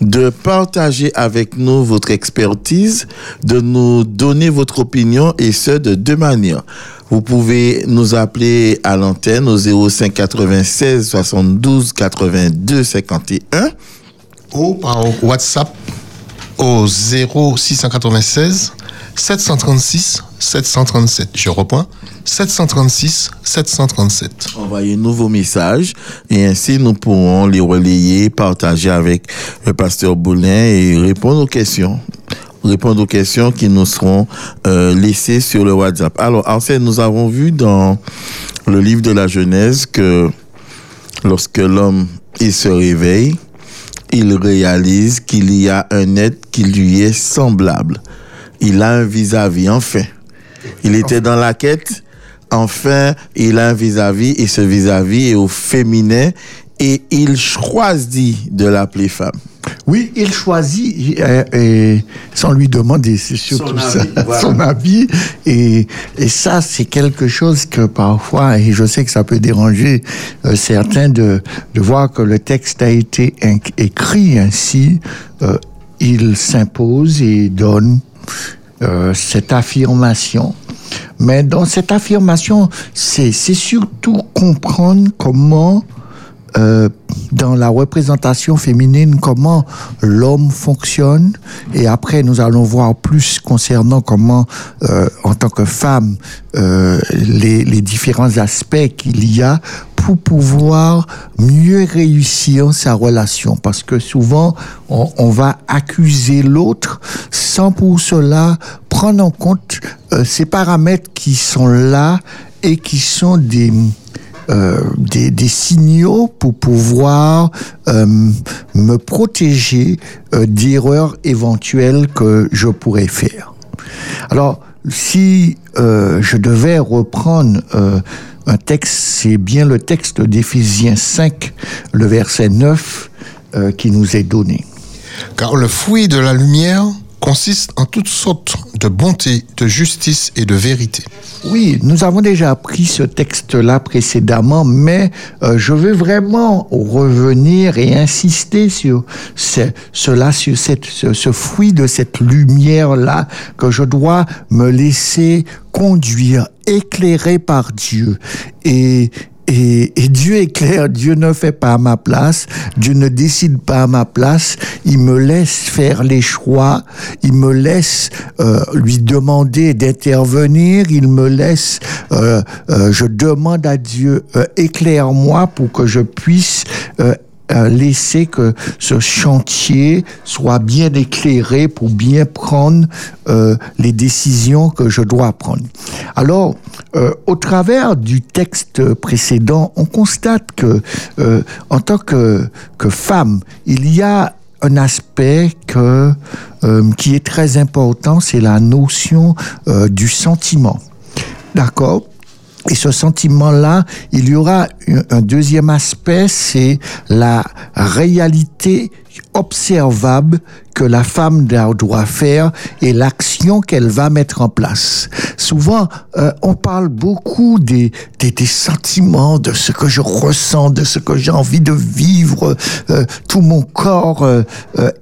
C: de partager avec nous votre expertise, de nous donner votre opinion et ce de deux manières. Vous pouvez nous appeler à l'antenne au 05 96 72 82 51
B: ou par WhatsApp au 0696 736 737. Je reprends 736 737.
C: Envoyez-nous vos messages et ainsi nous pourrons les relayer, partager avec le pasteur Boulin et répondre aux questions. Répondre aux questions qui nous seront euh, laissées sur le WhatsApp. Alors, Arsène, nous avons vu dans le livre de la Genèse que lorsque l'homme se réveille, il réalise qu'il y a un être qui lui est semblable. Il a un vis-à-vis, enfin. Il était dans la quête, enfin, il a un vis-à-vis et ce vis-à-vis est au féminin et il choisit de l'appeler femme.
D: Oui, il choisit euh, et sans lui demander, c'est surtout
C: Son
D: ça,
C: avis, voilà.
D: son avis. Et, et ça, c'est quelque chose que parfois, et je sais que ça peut déranger euh, certains de, de voir que le texte a été écrit ainsi. euh, il s'impose et donne euh, cette affirmation. Mais dans cette affirmation, c'est surtout comprendre comment euh, dans la représentation féminine comment l'homme fonctionne et après nous allons voir plus concernant comment euh, en tant que femme les différents aspects qu'il y a pour pouvoir mieux réussir sa relation. Parce que souvent, on, va accuser l'autre sans pour cela prendre en compte euh, ces paramètres qui sont là et qui sont des, euh, des, signaux pour pouvoir euh, me protéger d'erreurs éventuelles que je pourrais faire. Alors, si je devais reprendre un texte, c'est bien le texte d'Éphésiens 5, le verset 9, euh, qui nous est donné.
B: Car le fruit de la lumière consiste en toutes sortes de bonté, de justice et de vérité.
D: Oui, nous avons déjà appris ce texte-là précédemment, mais euh, je veux vraiment revenir et insister sur ce, cela, sur ce, fruit de cette lumière-là, que je dois me laisser conduire, éclairer par Dieu. Et, et, et, Dieu est clair, Dieu ne fait pas à ma place, Dieu ne décide pas à ma place, il me laisse faire les choix, il me laisse euh, lui demander d'intervenir, il me laisse, euh, euh, je demande à Dieu, euh, éclaire-moi pour que je puisse euh, laisser que ce chantier soit bien éclairé pour bien prendre euh, les décisions que je dois prendre. Alors, euh, au travers du texte précédent, on constate que, en tant que, que femme, il y a un aspect qui est très important, c'est la notion du sentiment. D'accord? Et ce sentiment-là, il y aura un deuxième aspect, c'est la réalité observable que la femme doit faire et l'action qu'elle va mettre en place. Souvent, euh, on parle beaucoup des, des, des, sentiments, de ce que je ressens, de ce que j'ai envie de vivre, euh, tout mon corps euh,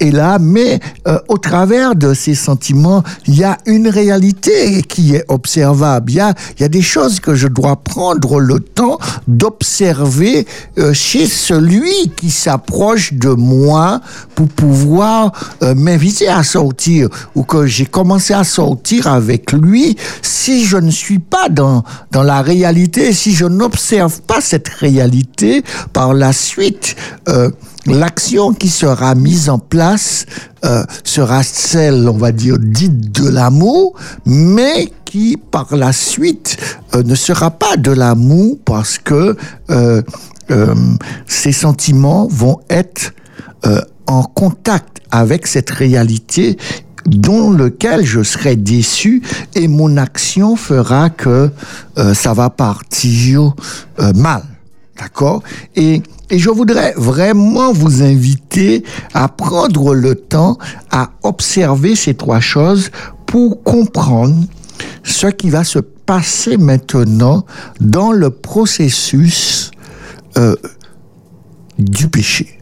D: est là, mais au travers de ces sentiments, il y a une réalité qui est observable. Il y a, il y a des choses que je dois prendre le temps d'observer chez celui qui s'approche de moi pour pouvoir euh, m'inviter à sortir ou que j'ai commencé à sortir avec lui, si je ne suis pas dans, dans la réalité, si je n'observe pas cette réalité, par la suite, euh, l'action qui sera mise en place euh, sera celle, on va dire, dite de l'amour, mais qui par la suite ne sera pas de l'amour parce que ces sentiments vont être en contact avec cette réalité dont lequel je serai déçu et mon action fera que euh, ça va partir euh, mal. D'accord? Et, et je voudrais vraiment vous inviter à prendre le temps à observer ces trois choses pour comprendre ce qui va se passer maintenant dans le processus euh, du péché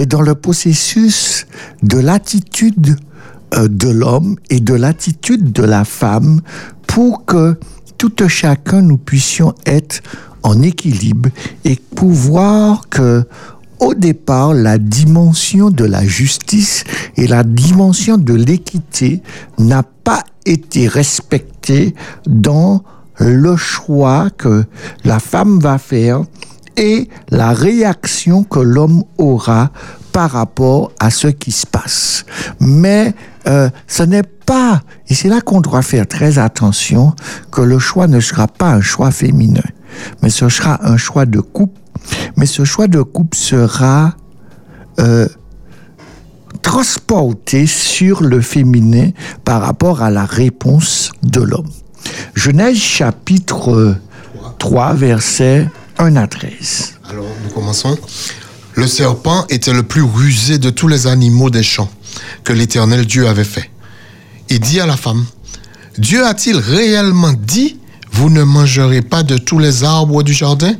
D: et dans le processus de l'attitude euh, de l'homme et de l'attitude de la femme pour que tout chacun nous puissions être en équilibre et pouvoir que au départ la dimension de la justice et la dimension de l'équité n'a pas été respectée dans le choix que la femme va faire et la réaction que l'homme aura par rapport à ce qui se passe. Mais euh, ce n'est pas, et c'est là qu'on doit faire très attention, que le choix ne sera pas un choix féminin, mais ce sera un choix de couple, mais ce choix de couple sera euh, transporté sur le féminin par rapport à la réponse de l'homme. Genèse chapitre 3, verset 1 à 13.
B: Alors, nous commençons. Le serpent était le plus rusé de tous les animaux des champs que l'Éternel Dieu avait fait. Il dit à la femme, Dieu a-t-il réellement dit, vous ne mangerez pas de tous les arbres du jardin?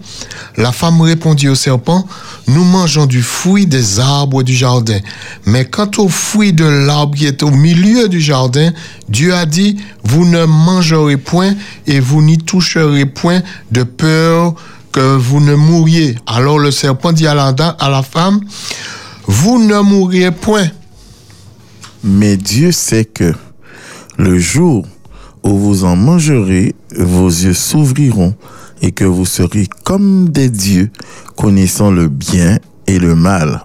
B: La femme répondit au serpent, nous mangeons du fruit des arbres du jardin. Mais quant au fruit de l'arbre qui est au milieu du jardin, Dieu a dit, vous ne mangerez point et vous n'y toucherez point de peur que vous ne mouriez. Alors le serpent dit à la, à la femme, vous ne mourriez point.
C: Mais Dieu sait que le jour où vous en mangerez, vos yeux s'ouvriront et que vous serez comme des dieux, connaissant le bien et le mal.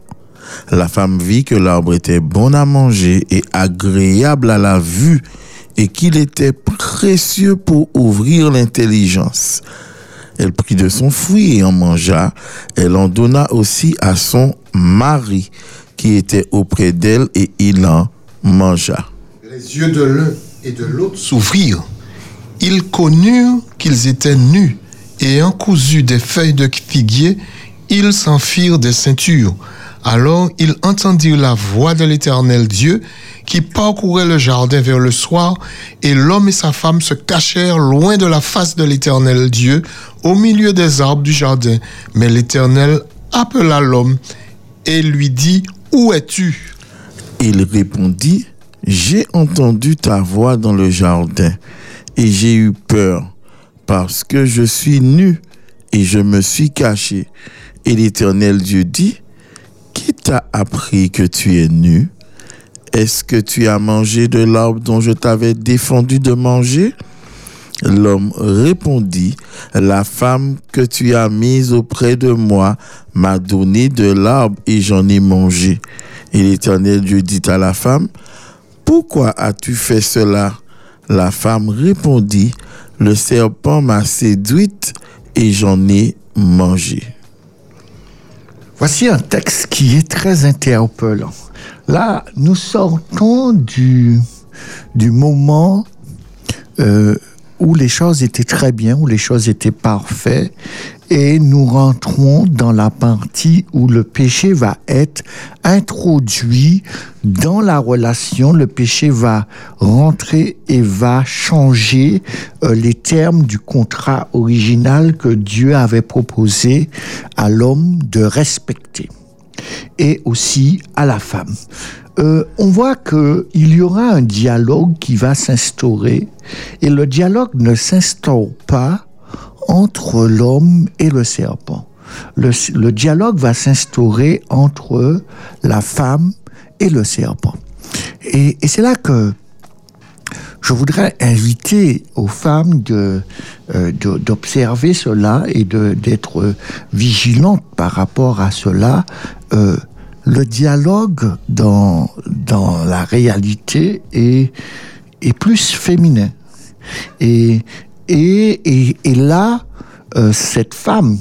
C: La femme vit que l'arbre était bon à manger et agréable à la vue, et qu'il était précieux pour ouvrir l'intelligence. Elle prit de son fruit et en mangea. Elle en donna aussi à son mari qui était auprès d'elle et il en mangea.
B: Les yeux de l'un et de l'autre s'ouvrirent. Ils connurent qu'ils étaient nus et ayant cousu des feuilles de figuier, ils s'en firent des ceintures. Alors ils entendirent la voix de l'Éternel Dieu qui parcourait le jardin vers le soir, et l'homme et sa femme se cachèrent loin de la face de l'Éternel Dieu, au milieu des arbres du jardin. Mais l'Éternel appela l'homme et lui dit, Où es-tu?
C: Il répondit, J'ai entendu ta voix dans le jardin, et j'ai eu peur, parce que je suis nu, et je me suis caché. Et l'Éternel Dieu dit, Qui t'a appris que tu es nu? Est-ce que tu as mangé de l'arbre dont je t'avais défendu de manger? L'homme répondit, La femme que tu as mise auprès de moi m'a donné de l'arbre et j'en ai mangé. Et l'Éternel Dieu dit à la femme, Pourquoi as-tu fait cela? La femme répondit, Le serpent m'a séduite et j'en ai mangé.
D: Voici un texte qui est très interpellant. Là, nous sortons du, moment euh, où les choses étaient très bien, où les choses étaient parfaites, et nous rentrons dans la partie où le péché va être introduit dans la relation, le péché va rentrer et va changer euh, les termes du contrat original que Dieu avait proposé à l'homme de respecter. Et aussi à la femme. Euh, on voit qu'il y aura un dialogue qui va s'instaurer. Et le dialogue ne s'instaure pas entre l'homme et le serpent. Le, dialogue va s'instaurer entre la femme et le serpent. Et, c'est là que je voudrais inviter aux femmes de, euh, d'observer cela et d'être vigilantes par rapport à cela. Euh, le dialogue dans, dans la réalité est, est plus féminin. Et, et, et, et là, euh, cette femme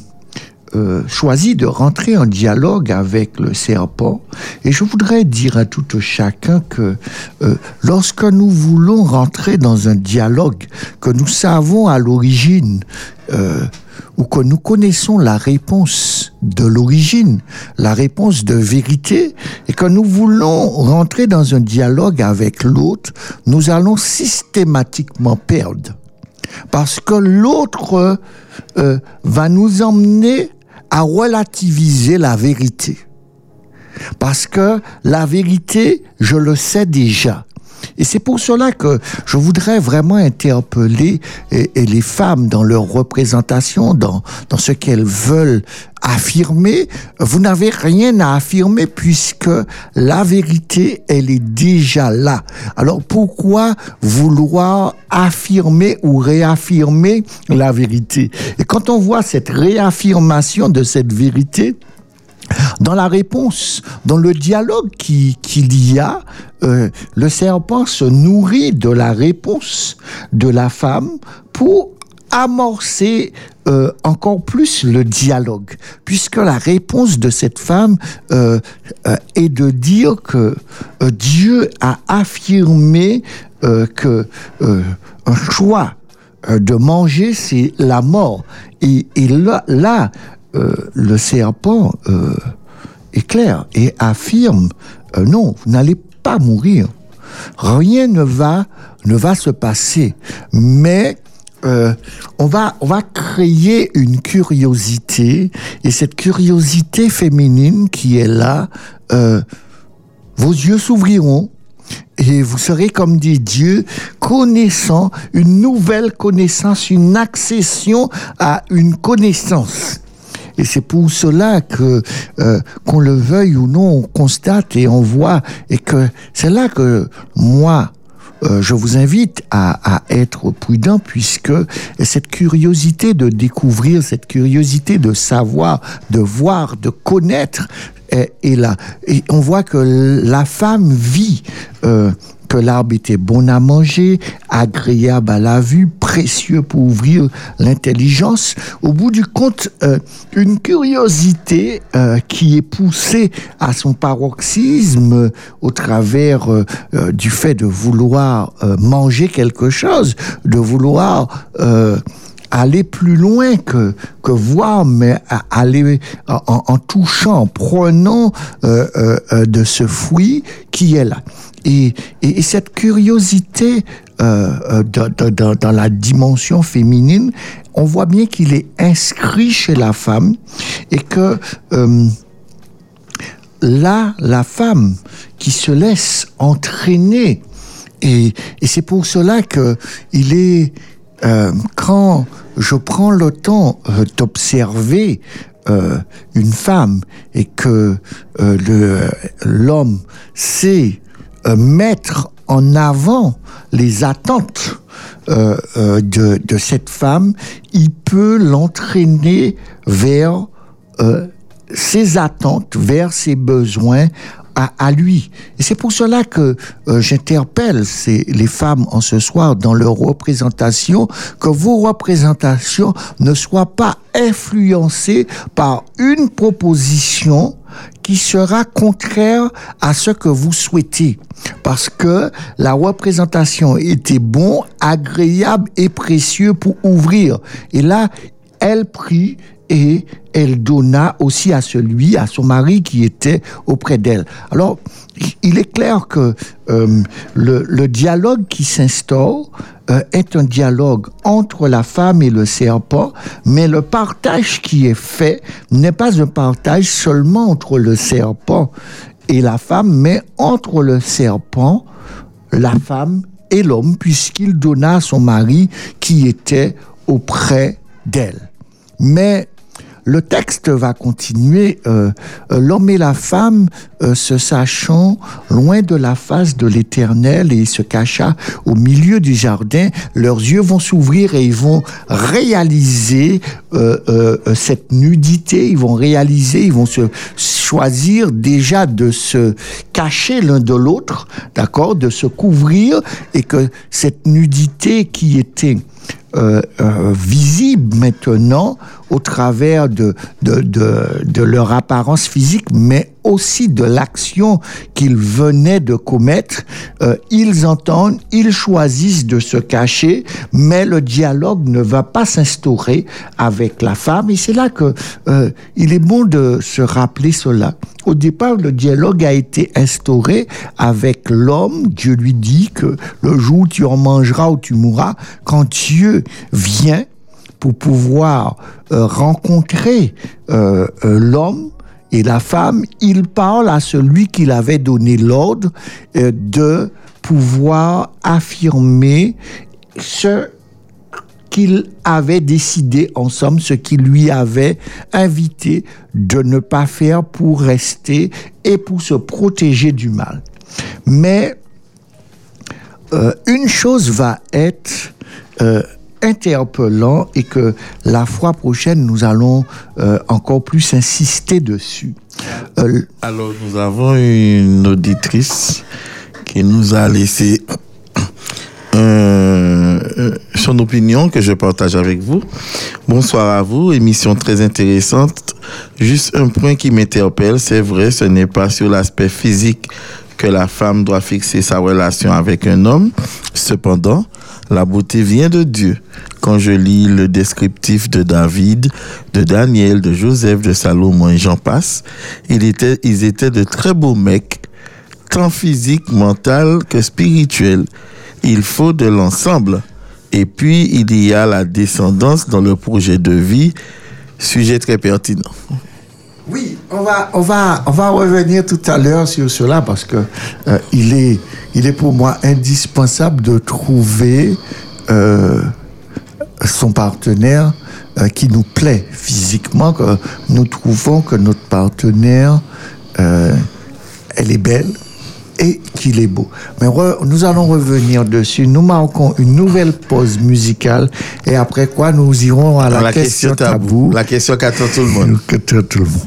D: euh, choisit de rentrer en dialogue avec le serpent. Et je voudrais dire à tout chacun que euh, lorsque nous voulons rentrer dans un dialogue, que nous savons à l'origine, euh, ou que nous connaissons la réponse de l'origine, la réponse de vérité, et que nous voulons rentrer dans un dialogue avec l'autre, nous allons systématiquement perdre. Parce que l'autre euh, va nous emmener à relativiser la vérité. Parce que la vérité, je le sais déjà. Et c'est pour cela que je voudrais vraiment interpeller les femmes dans leur représentation, dans ce qu'elles veulent affirmer. Vous n'avez rien à affirmer puisque la vérité, elle est déjà là. Alors pourquoi vouloir affirmer ou réaffirmer la vérité? Et quand on voit cette réaffirmation de cette vérité, dans la réponse, dans le dialogue qui- qu'il y a, euh, le serpent se nourrit de la réponse de la femme pour amorcer euh, encore plus le dialogue, puisque la réponse de cette femme euh, est de dire que Dieu a affirmé que un choix de manger, c'est la mort. Et, là, le serpent euh, est clair et affirme euh, non, vous n'allez pas mourir. Rien ne va ne va se passer, mais euh, on va on va créer une curiosité et cette curiosité féminine qui est là, euh, vos yeux s'ouvriront et vous serez comme des dieux, connaissant une nouvelle connaissance, une accession à une connaissance. Et c'est pour cela que, euh, qu'on le veuille ou non, on constate et on voit, et que c'est là que moi, euh, je vous invite à, à être prudent puisque cette curiosité de découvrir, cette curiosité de savoir, de voir, de connaître est, là. Et on voit que la femme vit euh, que l'arbre était bon à manger, agréable à la vue, précieux pour ouvrir l'intelligence. Au bout du compte, euh, une curiosité euh, qui est poussée à son paroxysme au travers euh, du fait de vouloir manger quelque chose, de vouloir aller plus loin que, que voir, mais aller en, touchant, en prenant euh, euh, euh, de ce fruit qui est là. Et, et, et cette curiosité dans, dans- la dimension féminine, on voit bien qu'il est inscrit chez la femme et que là, la femme qui se laisse entraîner, et, et c'est pour cela que il est euh, quand je prends le temps euh, d'observer euh, une femme et que l'homme sait mettre en avant les attentes de, cette femme, il peut l'entraîner vers ses attentes, vers ses besoins à, à lui. Et c'est pour cela que euh, j'interpelle les femmes en ce soir dans leur représentation, que vos représentations ne soient pas influencées par une proposition qui sera contraire à ce que vous souhaitez. Parce que la représentation était bon, agréable et précieux pour ouvrir. Et là, elle prit et elle donna aussi à celui, à son mari qui était auprès d'elle. Alors, il est clair que euh, le, dialogue qui s'instaure euh, est un dialogue entre la femme et le serpent, mais le partage qui est fait n'est pas un partage seulement entre le serpent et la femme, mais entre le serpent, la femme et l'homme, puisqu'il donna à son mari qui était auprès d'elle. Mais le texte va continuer. euh, euh, L'homme et la femme euh, se sachant loin de la face de l'Éternel et se cacha au milieu du jardin. Leurs yeux vont s'ouvrir et ils vont réaliser euh, euh, euh, cette nudité. Ils vont réaliser, ils vont se choisir déjà de se cacher l'un de l'autre, d'accord, de se couvrir et que cette nudité qui était euh, euh, visible maintenant au travers de, de leur apparence physique, mais aussi de l'action qu'ils venaient de commettre. Euh, ils entendent, ils choisissent de se cacher, mais le dialogue ne va pas s'instaurer avec la femme. Et c'est là que euh, il est bon de se rappeler cela. Au départ, le dialogue a été instauré avec l'homme. Dieu lui dit que le jour où tu en mangeras ou tu mourras, quand Dieu vient pour pouvoir euh, rencontrer euh, euh, l'homme et la femme, il parle à celui qu'il avait donné l'ordre euh, de pouvoir affirmer ce qu'il avait décidé, en somme, ce qu'il lui avait invité de ne pas faire pour rester et pour se protéger du mal. Mais euh, une chose va être euh, interpellant et que la fois prochaine, nous allons euh, encore plus insister dessus. Euh,
C: Alors, nous avons une auditrice qui nous a laissé euh, son opinion que je partage avec vous. Bonsoir à vous, émission très intéressante. Juste un point qui m'interpelle, c'est vrai, ce n'est pas sur l'aspect physique que la femme doit fixer sa relation avec un homme. Cependant, la beauté vient de Dieu. Quand je lis le descriptif de David, de Daniel, de Joseph, de Salomon et j'en passe, ils étaient de très beaux mecs, tant physique, mental que spirituel. Il faut de l'ensemble. Et puis, il y a la descendance dans le projet de vie, sujet très pertinent.
D: Oui, on va, revenir tout à l'heure sur cela parce que euh, il est, pour moi indispensable de trouver euh, son partenaire euh, qui nous plaît physiquement, que nous trouvons que notre partenaire, elle est belle, et qu'il est beau. Mais re- nous allons revenir dessus. Nous marquons une nouvelle pause musicale et après quoi nous irons à la, question, tabou.
C: La question qu'attend tout le monde.
D: Que tout tout le monde.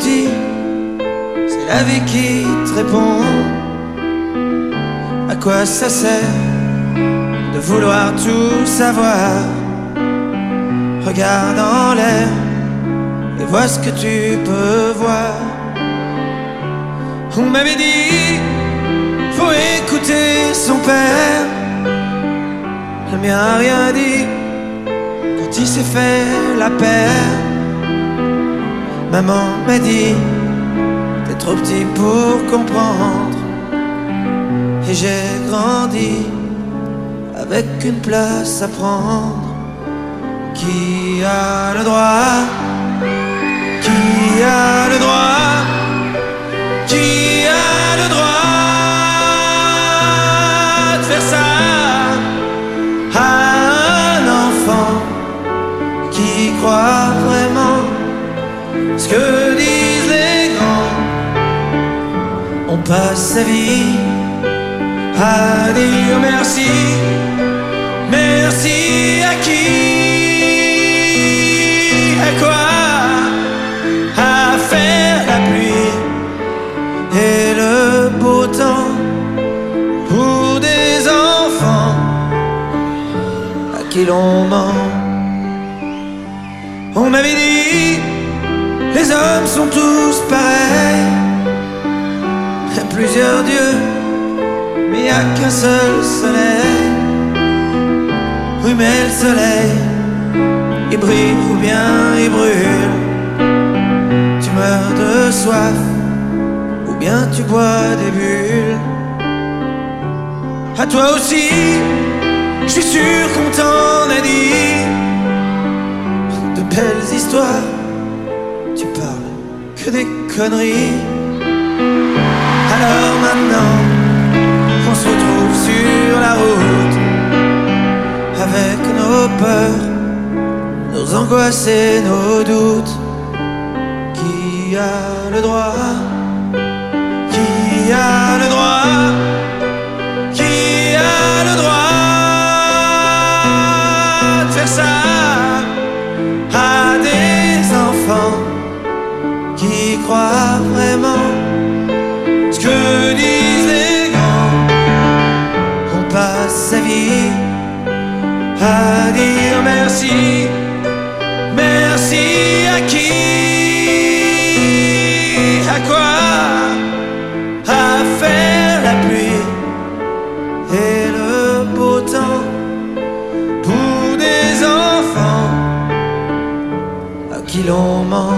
E: C'est la vie qui te répond. À quoi ça sert de vouloir tout savoir? Regarde en l'air et vois ce que tu peux voir. On m'avait dit, faut écouter son père. Le mien rien dit quand il s'est fait la paire. Maman m'a dit, t'es trop petit pour comprendre. Et j'ai grandi avec une place à prendre. Qui a le droit? Qui a le droit? Qui a le droit de faire ça un enfant qui croit vraiment ce que disent les grands. On passe sa vie à dire merci, merci à qui, à quoi, à faire la pluie et le beau temps pour des enfants à qui l'on ment. On m'avait dit, les hommes sont tous pareils. Il y a plusieurs dieux, mais n'y a qu'un seul soleil. Oui, mais le soleil, il brille ou bien il brûle. Tu meurs de soif, ou bien tu bois des bulles. À toi aussi, je suis sûr qu'on t'en a dit de belles histoires. Tu parles que des conneries. Alors maintenant, on se retrouve sur la route avec nos peurs, nos angoisses et nos doutes. Qui a le droit? Qui a qui l'on ment,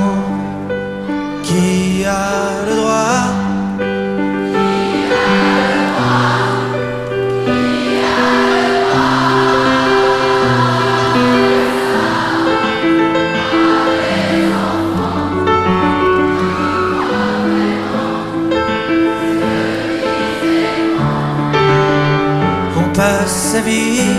E: qui a le droit. Passe sa vie.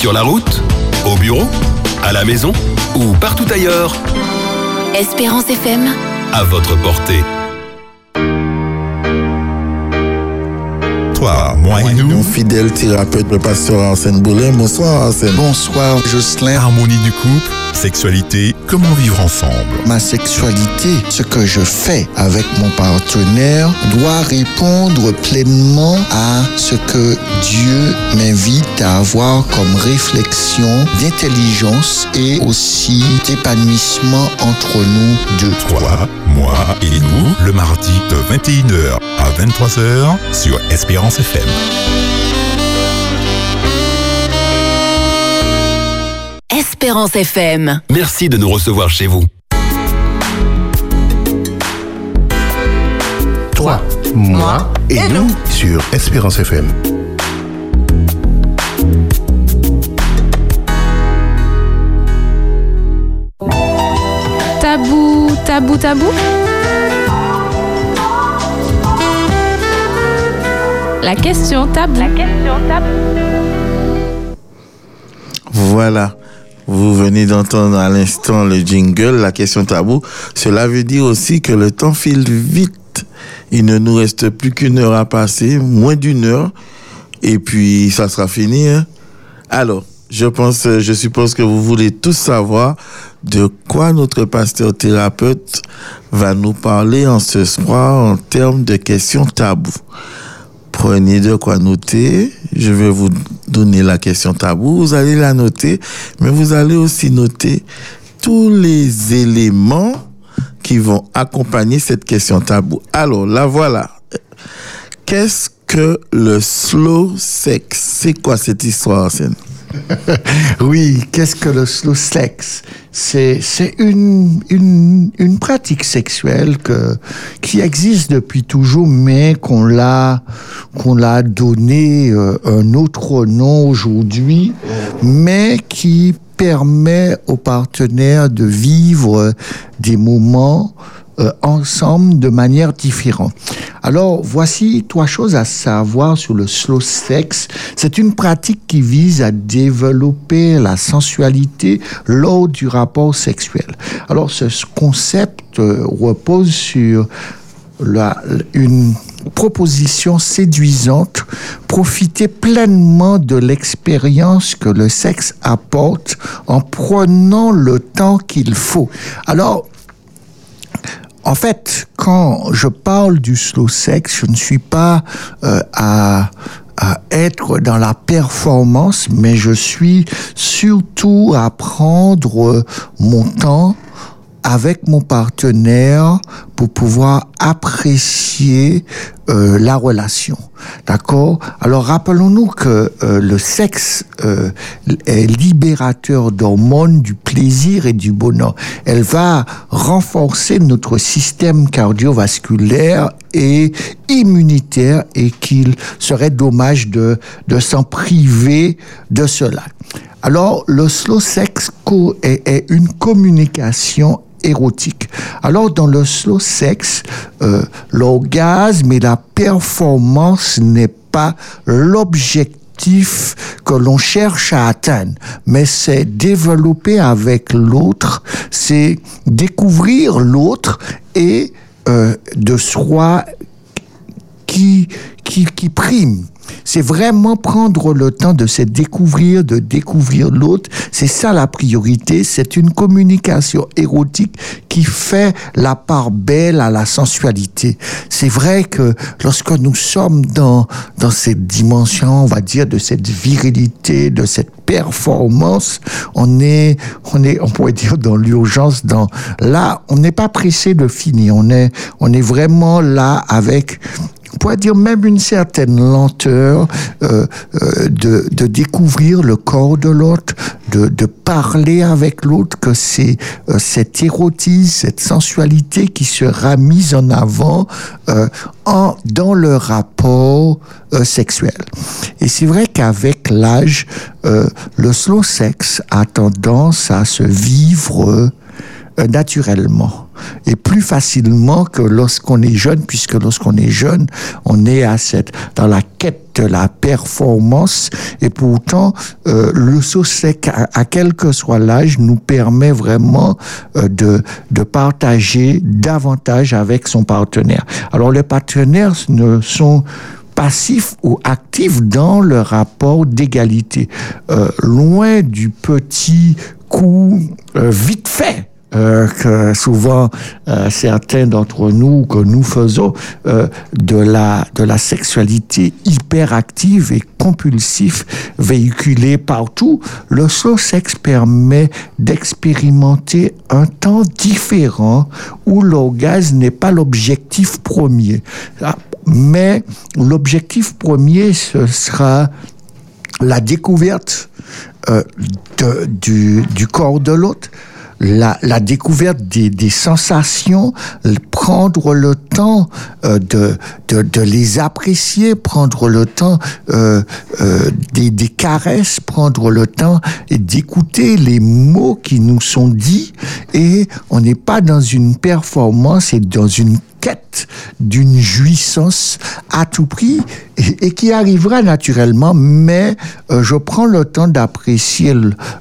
F: Sur la route, au bureau, à la maison ou partout ailleurs,
H: Espérance FM.
F: à votre portée.
A: Toi, moi et nous.
C: Mon fidèle thérapeute, le pasteur Arsène Boulin. Bonsoir Arsène.
D: Bonsoir Jocelyn.
A: Harmonie du couple, sexualité, comment vivre ensemble?
D: Ma sexualité, ce que je fais avec mon partenaire doit répondre pleinement à ce que Dieu m'invite à avoir comme réflexion d'intelligence et aussi d'épanouissement entre nous deux.
A: Toi, moi et nous, le mardi de 21h à 23h sur Espérance FM.
H: Espérance FM.
F: Merci de nous recevoir chez vous.
A: Toi, moi et nous sur Espérance FM.
I: Tabou, tabou, tabou. La question tabou. La question
C: Voilà. Vous venez d'entendre à l'instant le jingle, la question tabou. Cela veut dire aussi que le temps file vite. Il ne nous reste plus qu'une heure à passer, moins d'une heure, et puis ça sera fini. hein. Alors, je pense, je suppose que vous voulez tous savoir de quoi notre pasteur thérapeute va nous parler en ce soir en termes de questions tabous. Prenez de quoi noter. Je vais vous donner la question tabou. Vous allez la noter, mais vous allez aussi noter tous les éléments qui vont accompagner cette question tabou. Alors, la voilà. Qu'est-ce que le slow sex? C'est quoi cette histoire, Arsène
D: Oui, qu'est-ce que le slow sex C'est une, une, une pratique sexuelle que, qui existe depuis toujours, mais qu'on l'a qu'on l'a donné euh, un autre nom aujourd'hui, mais qui permet aux partenaires de vivre des moments euh, ensemble de manière différente. Alors, voici trois choses à savoir sur le slow sex. C'est une pratique qui vise à développer la sensualité lors du rapport sexuel. Alors, ce concept euh, repose sur une proposition séduisante, profiter pleinement de l'expérience que le sexe apporte en prenant le temps qu'il faut. Alors, en fait, quand je parle du slow sex, je ne suis pas euh, à, à être dans la performance, mais je suis surtout à prendre mon temps avec mon partenaire pour pouvoir apprécier euh, la relation. D'accord? Alors rappelons-nous que euh, le sexe euh, est libérateur d'hormones du plaisir et du bonheur. Elle va renforcer notre système cardiovasculaire et immunitaire et qu'il serait dommage de, de s'en priver de cela. Alors, le slow sex est, est une communication érotique. Alors, dans le slow sex, euh, l'orgasme et la performance n'est pas l'objectif que l'on cherche à atteindre, mais c'est développer avec l'autre, c'est découvrir l'autre et euh, de soi qui, qui, qui prime. C'est vraiment prendre le temps de se découvrir, de découvrir l'autre. C'est ça la priorité. C'est une communication érotique qui fait la part belle à la sensualité. C'est vrai que lorsque nous sommes dans, dans cette dimension, on va dire, de cette virilité, de cette performance, on est, on est, on pourrait dire dans l'urgence, dans, là, on n'est pas pressé de finir. On est, on est vraiment là avec, on pourrait dire même une certaine lenteur euh, euh, de, de découvrir le corps de l'autre, de, de parler avec l'autre, que c'est euh, cet érotisme, cette sensualité qui sera mise en avant euh, en, dans le rapport euh, sexuel. Et c'est vrai qu'avec l'âge, euh, le slow sex a tendance à se vivre naturellement et plus facilement que lorsqu'on est jeune, puisque lorsqu'on est jeune, on est à cette, dans la quête de la performance et pourtant euh, le saut sec, à, à quel que soit l'âge, nous permet vraiment euh, de, de partager davantage avec son partenaire. Alors les partenaires ne sont passifs ou actifs dans le rapport d'égalité, euh, loin du petit coup euh, vite fait euh, que souvent euh, certains d'entre nous que nous faisons euh, de la de la sexualité hyperactive et compulsive véhiculée partout le slow sex permet d'expérimenter un temps différent où l'orgasme n'est pas l'objectif premier. Ah, mais l'objectif premier ce sera la découverte euh, de- du, du corps de l'autre, la, la découverte des, des sensations, le- prendre le temps euh, de, de, de les apprécier, prendre le temps euh, euh, des, des caresses, prendre le temps d'écouter les mots qui nous sont dits. Et on n'est pas dans une performance et dans une quête d'une jouissance à tout prix et, qui arrivera naturellement, mais euh, je prends le temps d'apprécier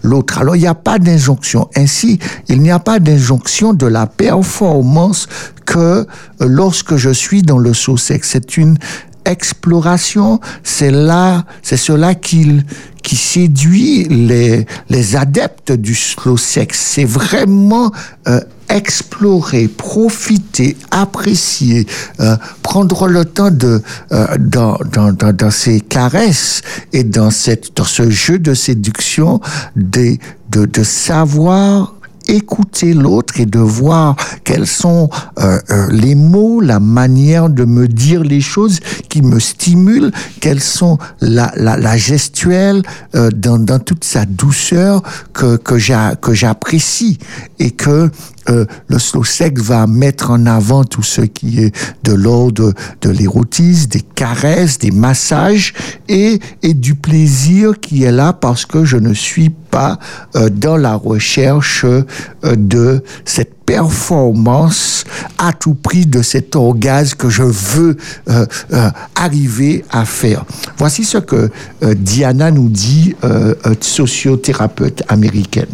D: l'autre. Alors, il n'y a pas d'injonction. Ainsi, il n'y a pas d'injonction de la performance que euh, lorsque je suis dans le saut sexe. C'est une exploration, c'est là, c'est cela qui, qui séduit les, les adeptes du slow sex. C'est vraiment euh, explorer, profiter, apprécier, euh, prendre le temps de euh, dans, dans, dans, dans ces caresses et dans cette dans ce jeu de séduction de de, de savoir écouter l'autre et de voir quels sont euh, euh, les mots, la manière de me dire les choses qui me stimulent, quelles sont la, la, la gestuelle euh, dans, dans toute sa douceur que, que j'apprécie et que euh, le slow sex va mettre en avant tout ce qui est de l'ordre de l'érotisme, des caresses, des massages et, et du plaisir qui est là parce que je ne suis pas euh, dans la recherche euh, de cette performance à tout prix de cet orgasme que je veux euh, euh, arriver à faire. Voici ce que euh, Diana nous dit, euh, euh, sociothérapeute américaine.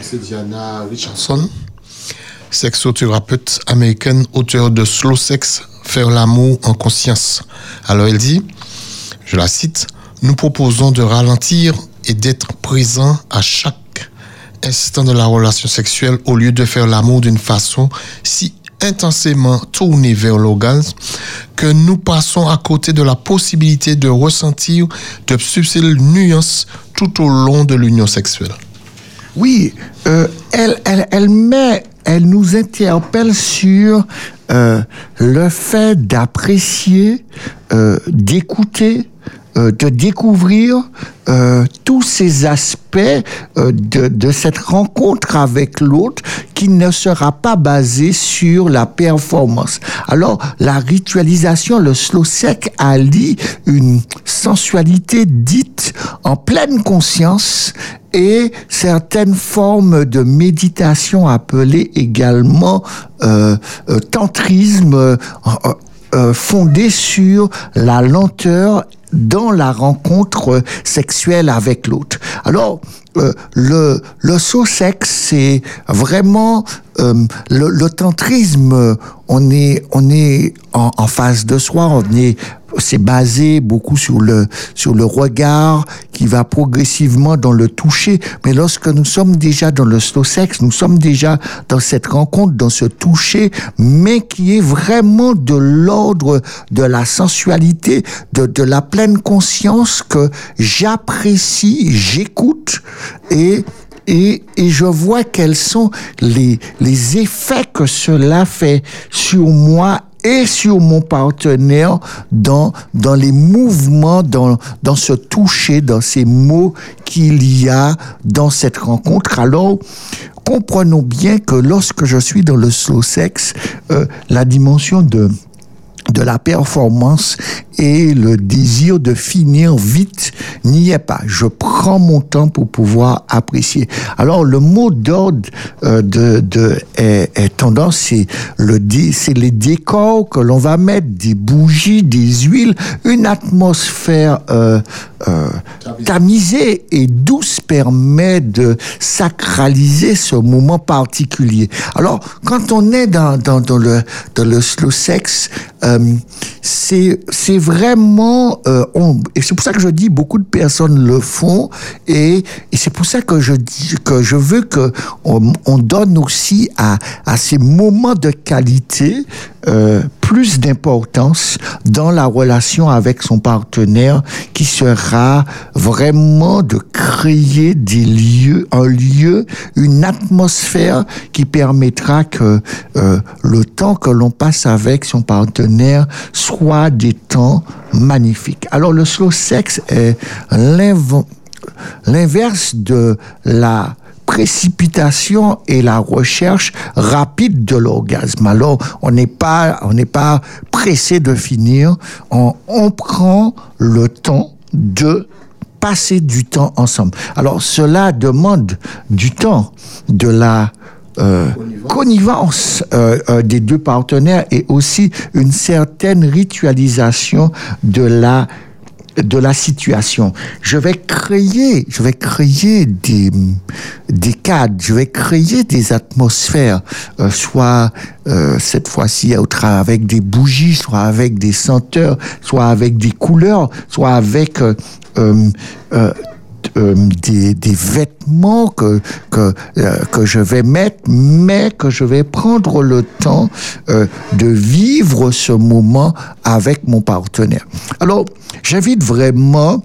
B: C'est Diana Richardson, sexothérapeute américaine, auteure de Slow Sex, Faire l'amour en conscience. Alors, elle dit, je la cite, Nous proposons de ralentir et d'être présent à chaque instant de la relation sexuelle au lieu de faire l'amour d'une façon si intensément tournée vers l'orgasme que nous passons à côté de la possibilité de ressentir de subtiles nuances tout au long de l'union sexuelle.
D: Oui, euh, elle, elle, elle met, elle nous interpelle sur euh, le fait d'apprécier, euh, d'écouter, euh, de découvrir euh, tous ces aspects de, de cette rencontre avec l'autre qui ne sera pas basée sur la performance. Alors, la ritualisation, le slow sec allie une sensualité dite en pleine conscience et certaines formes de méditation appelées également euh, euh, tantrisme euh, euh, fondées sur la lenteur dans la rencontre sexuelle avec l'autre. Alors, euh, le, le saut sexe, c'est vraiment euh, le, le tantrisme. On est, on est en, en face de soi. On est, c'est basé beaucoup sur le sur le regard qui va progressivement dans le toucher. Mais lorsque nous sommes déjà dans le slow sex, nous sommes déjà dans cette rencontre, dans ce toucher, mais qui est vraiment de l'ordre de la sensualité, de, de la pleine conscience que j'apprécie, j'écoute et et, et je vois quels sont les, les effets que cela fait sur moi et sur mon partenaire dans, dans les mouvements, dans, dans ce toucher, dans ces mots qu'il y a dans cette rencontre. Alors, comprenons bien que lorsque je suis dans le slow sex, euh, la dimension de de la performance et le désir de finir vite n'y est pas. Je prends mon temps pour pouvoir apprécier. Alors le mot d'ordre euh, de, de est, est tendance, c'est le c'est les décors que l'on va mettre, des bougies, des huiles, une atmosphère euh, euh, tamisée et douce permet de sacraliser ce moment particulier. Alors quand on est dans, dans, dans le dans le slow sex, c'est c'est vraiment euh, et c'est pour ça que je dis beaucoup de personnes le font et, c'est pour ça que je dis que je veux que on donne aussi à à ces moments de qualité euh, plus d'importance dans la relation avec son partenaire qui sera vraiment de créer des lieux, un lieu, une atmosphère qui permettra que euh, le temps que l'on passe avec son partenaire soit des temps magnifiques. Alors le slow sex est l'inverse de la précipitation et la recherche rapide de l'orgasme. Alors, on n'est pas, on n'est pas pressé de finir. On, on prend le temps de passer du temps ensemble. Alors, cela demande du temps, de la euh, connivence euh, euh, des deux partenaires et aussi une certaine ritualisation de la de la situation. Je vais créer, je vais créer des, des cadres, je vais créer des atmosphères, euh, soit euh, cette fois-ci avec des bougies, soit avec des senteurs, soit avec des couleurs, soit avec euh, euh, des, des vêtements que, que, euh, que je vais mettre, mais que je vais prendre le temps euh, de vivre ce moment avec mon partenaire. Alors, j'invite vraiment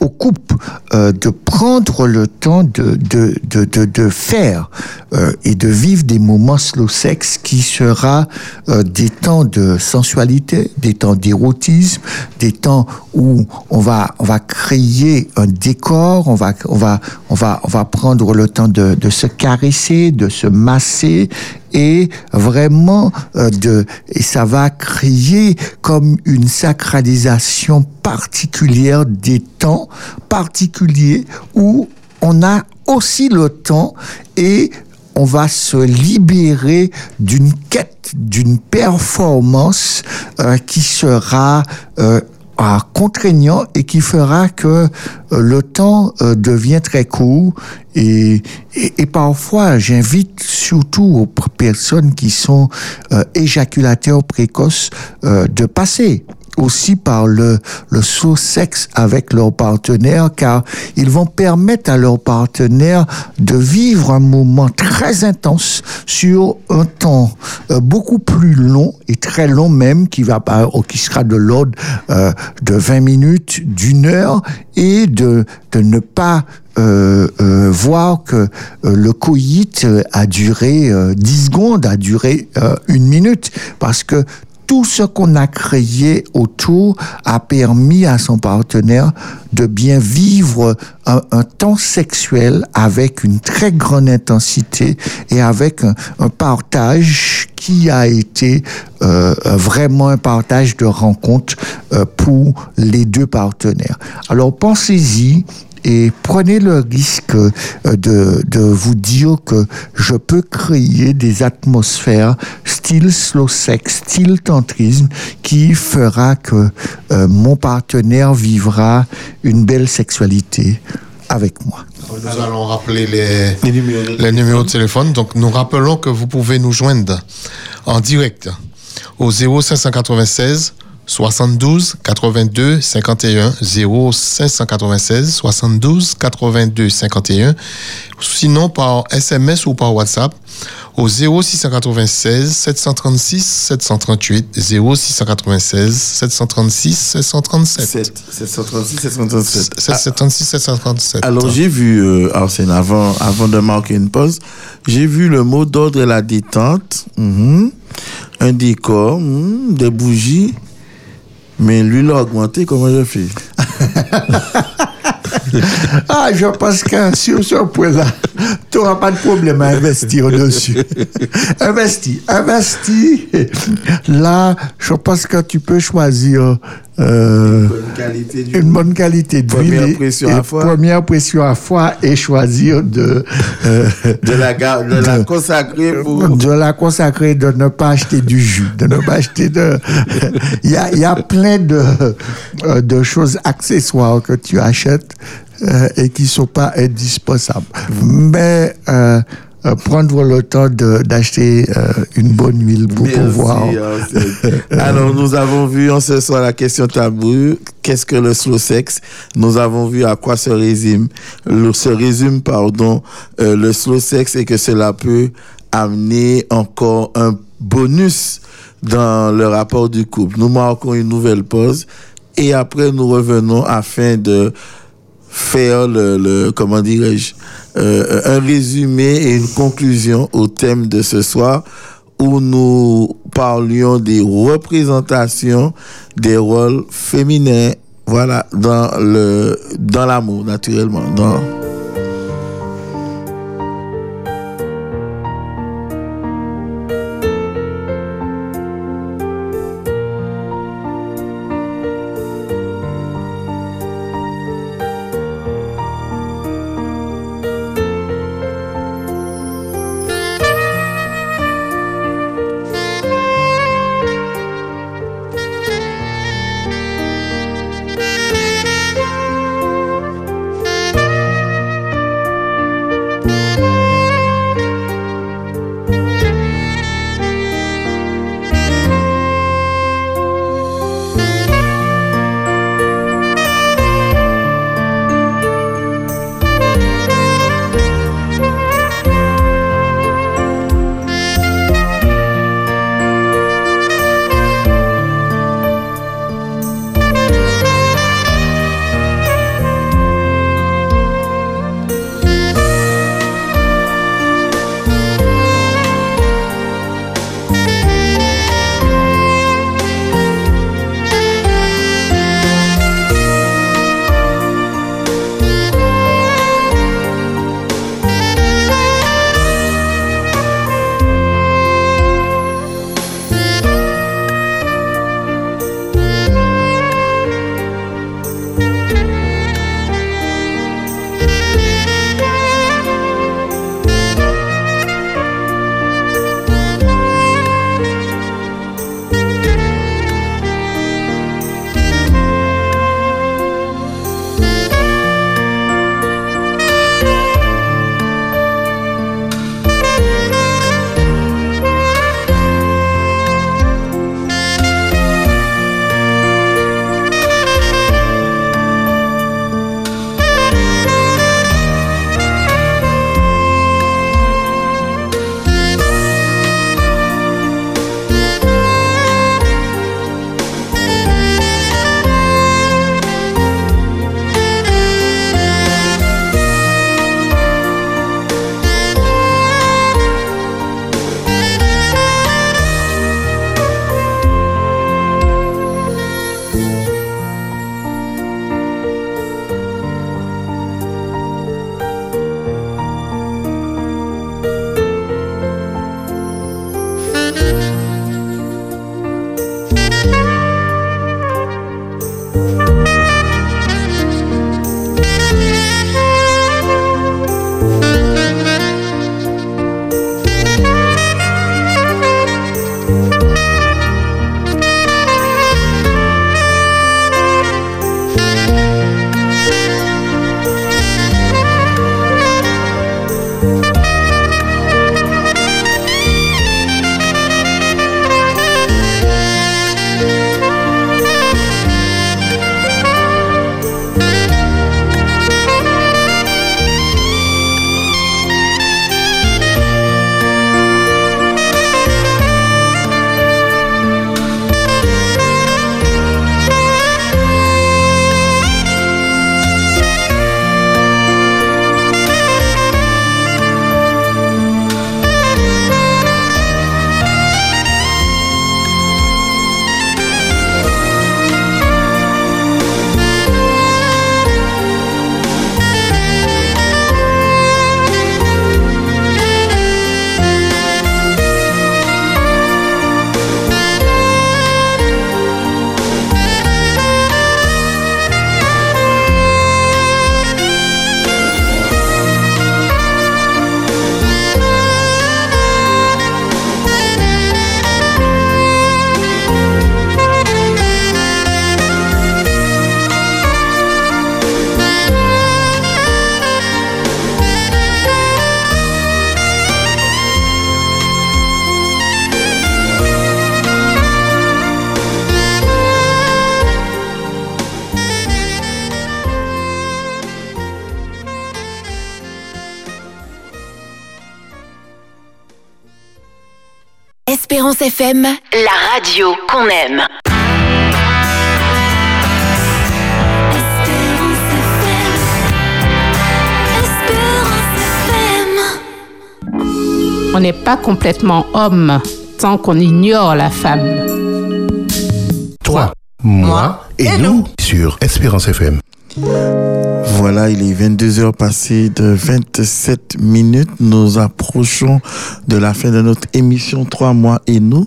D: au couple euh, de prendre le temps de, de, de, de, faire euh, et de vivre des moments slow sex qui sera euh, des temps de sensualité, des temps d'érotisme, des temps où on va on va créer un décor, on va on va on va on va prendre le temps de se caresser, de se masser et vraiment euh, de ça va créer comme une sacralisation particulière des temps particuliers où on a aussi le temps et on va se libérer d'une quête, d'une performance euh, qui sera euh, contraignant et qui fera que euh, le temps euh, devient très court et, et, parfois j'invite surtout aux personnes qui sont euh, éjaculateurs précoces de passer aussi par le, le saut sexe avec leur partenaire car ils vont permettre à leur partenaire de vivre un moment très intense sur un temps euh, beaucoup plus long et très long même qui va ou qui sera de l'ordre euh, de 20 minutes d'une heure et de ne pas euh, voir que le coït a duré euh, 10 secondes, a duré une minute, parce que tout ce qu'on a créé autour a permis à son partenaire de bien vivre un, temps sexuel avec une très grande intensité et avec un, un partage qui a été euh, vraiment un partage de rencontre euh, pour les deux partenaires. Alors pensez-y et prenez le risque euh, de, de vous dire que je peux créer des atmosphères style slow sex, style tantrisme, qui fera que euh, mon partenaire vivra une belle sexualité avec moi.
B: Nous allons rappeler les, les numéros de téléphone. Donc, nous rappelons que vous pouvez nous joindre en direct au 0596 72 82 51 0596 72 82 51 sinon par SMS ou par WhatsApp au 0696 736 738 0696 736 737
C: 736 737
B: 736 737
C: Alors j'ai vu, euh, Arsène, avant, avant de marquer une pause, j'ai vu le mot d'ordre la détente, mhm, un décor, mhm, des bougies, mais l'huile a augmenté, comment je fais?
D: Ah, je pense que sur ce point-là, tu n'auras pas de problème à investir dessus. investis, investis. Là, je pense que tu peux choisir euh, une bonne qualité de
C: Première
D: vie.
C: pression
D: et
C: à foie.
D: Première pression à foie et choisir de, euh,
C: De la, ga- de la consacrer pour...
D: de la consacrer, de ne pas acheter du jus, de ne pas acheter de. Il y a, il y a plein de, euh, de choses accessoires que tu achètes euh, et qui sont pas indispensables. Mais euh, prendre le temps d'acheter euh, une bonne huile pour
C: Merci,
D: pouvoir.
C: Arsène. Alors, nous avons vu en ce soir la question tabou. Qu'est-ce que le slow sex? Nous avons vu à quoi se résume, le, se résume pardon, euh, le slow sex et que cela peut amener encore un bonus dans le rapport du couple. Nous marquons une nouvelle pause et après nous revenons afin de faire le, comment dirais-je euh, un résumé et une conclusion au thème de ce soir où nous parlions des représentations des rôles féminins Voilà, dans le dans l'amour, naturellement. Dans...
H: Espérance FM, la radio qu'on aime.
G: On n'est pas complètement homme tant qu'on ignore la femme.
A: Toi, moi et nous sur Espérance FM.
C: Voilà, il est 22 heures passées de 27 minutes. Nous approchons de la fin de notre émission 3 mois et nous,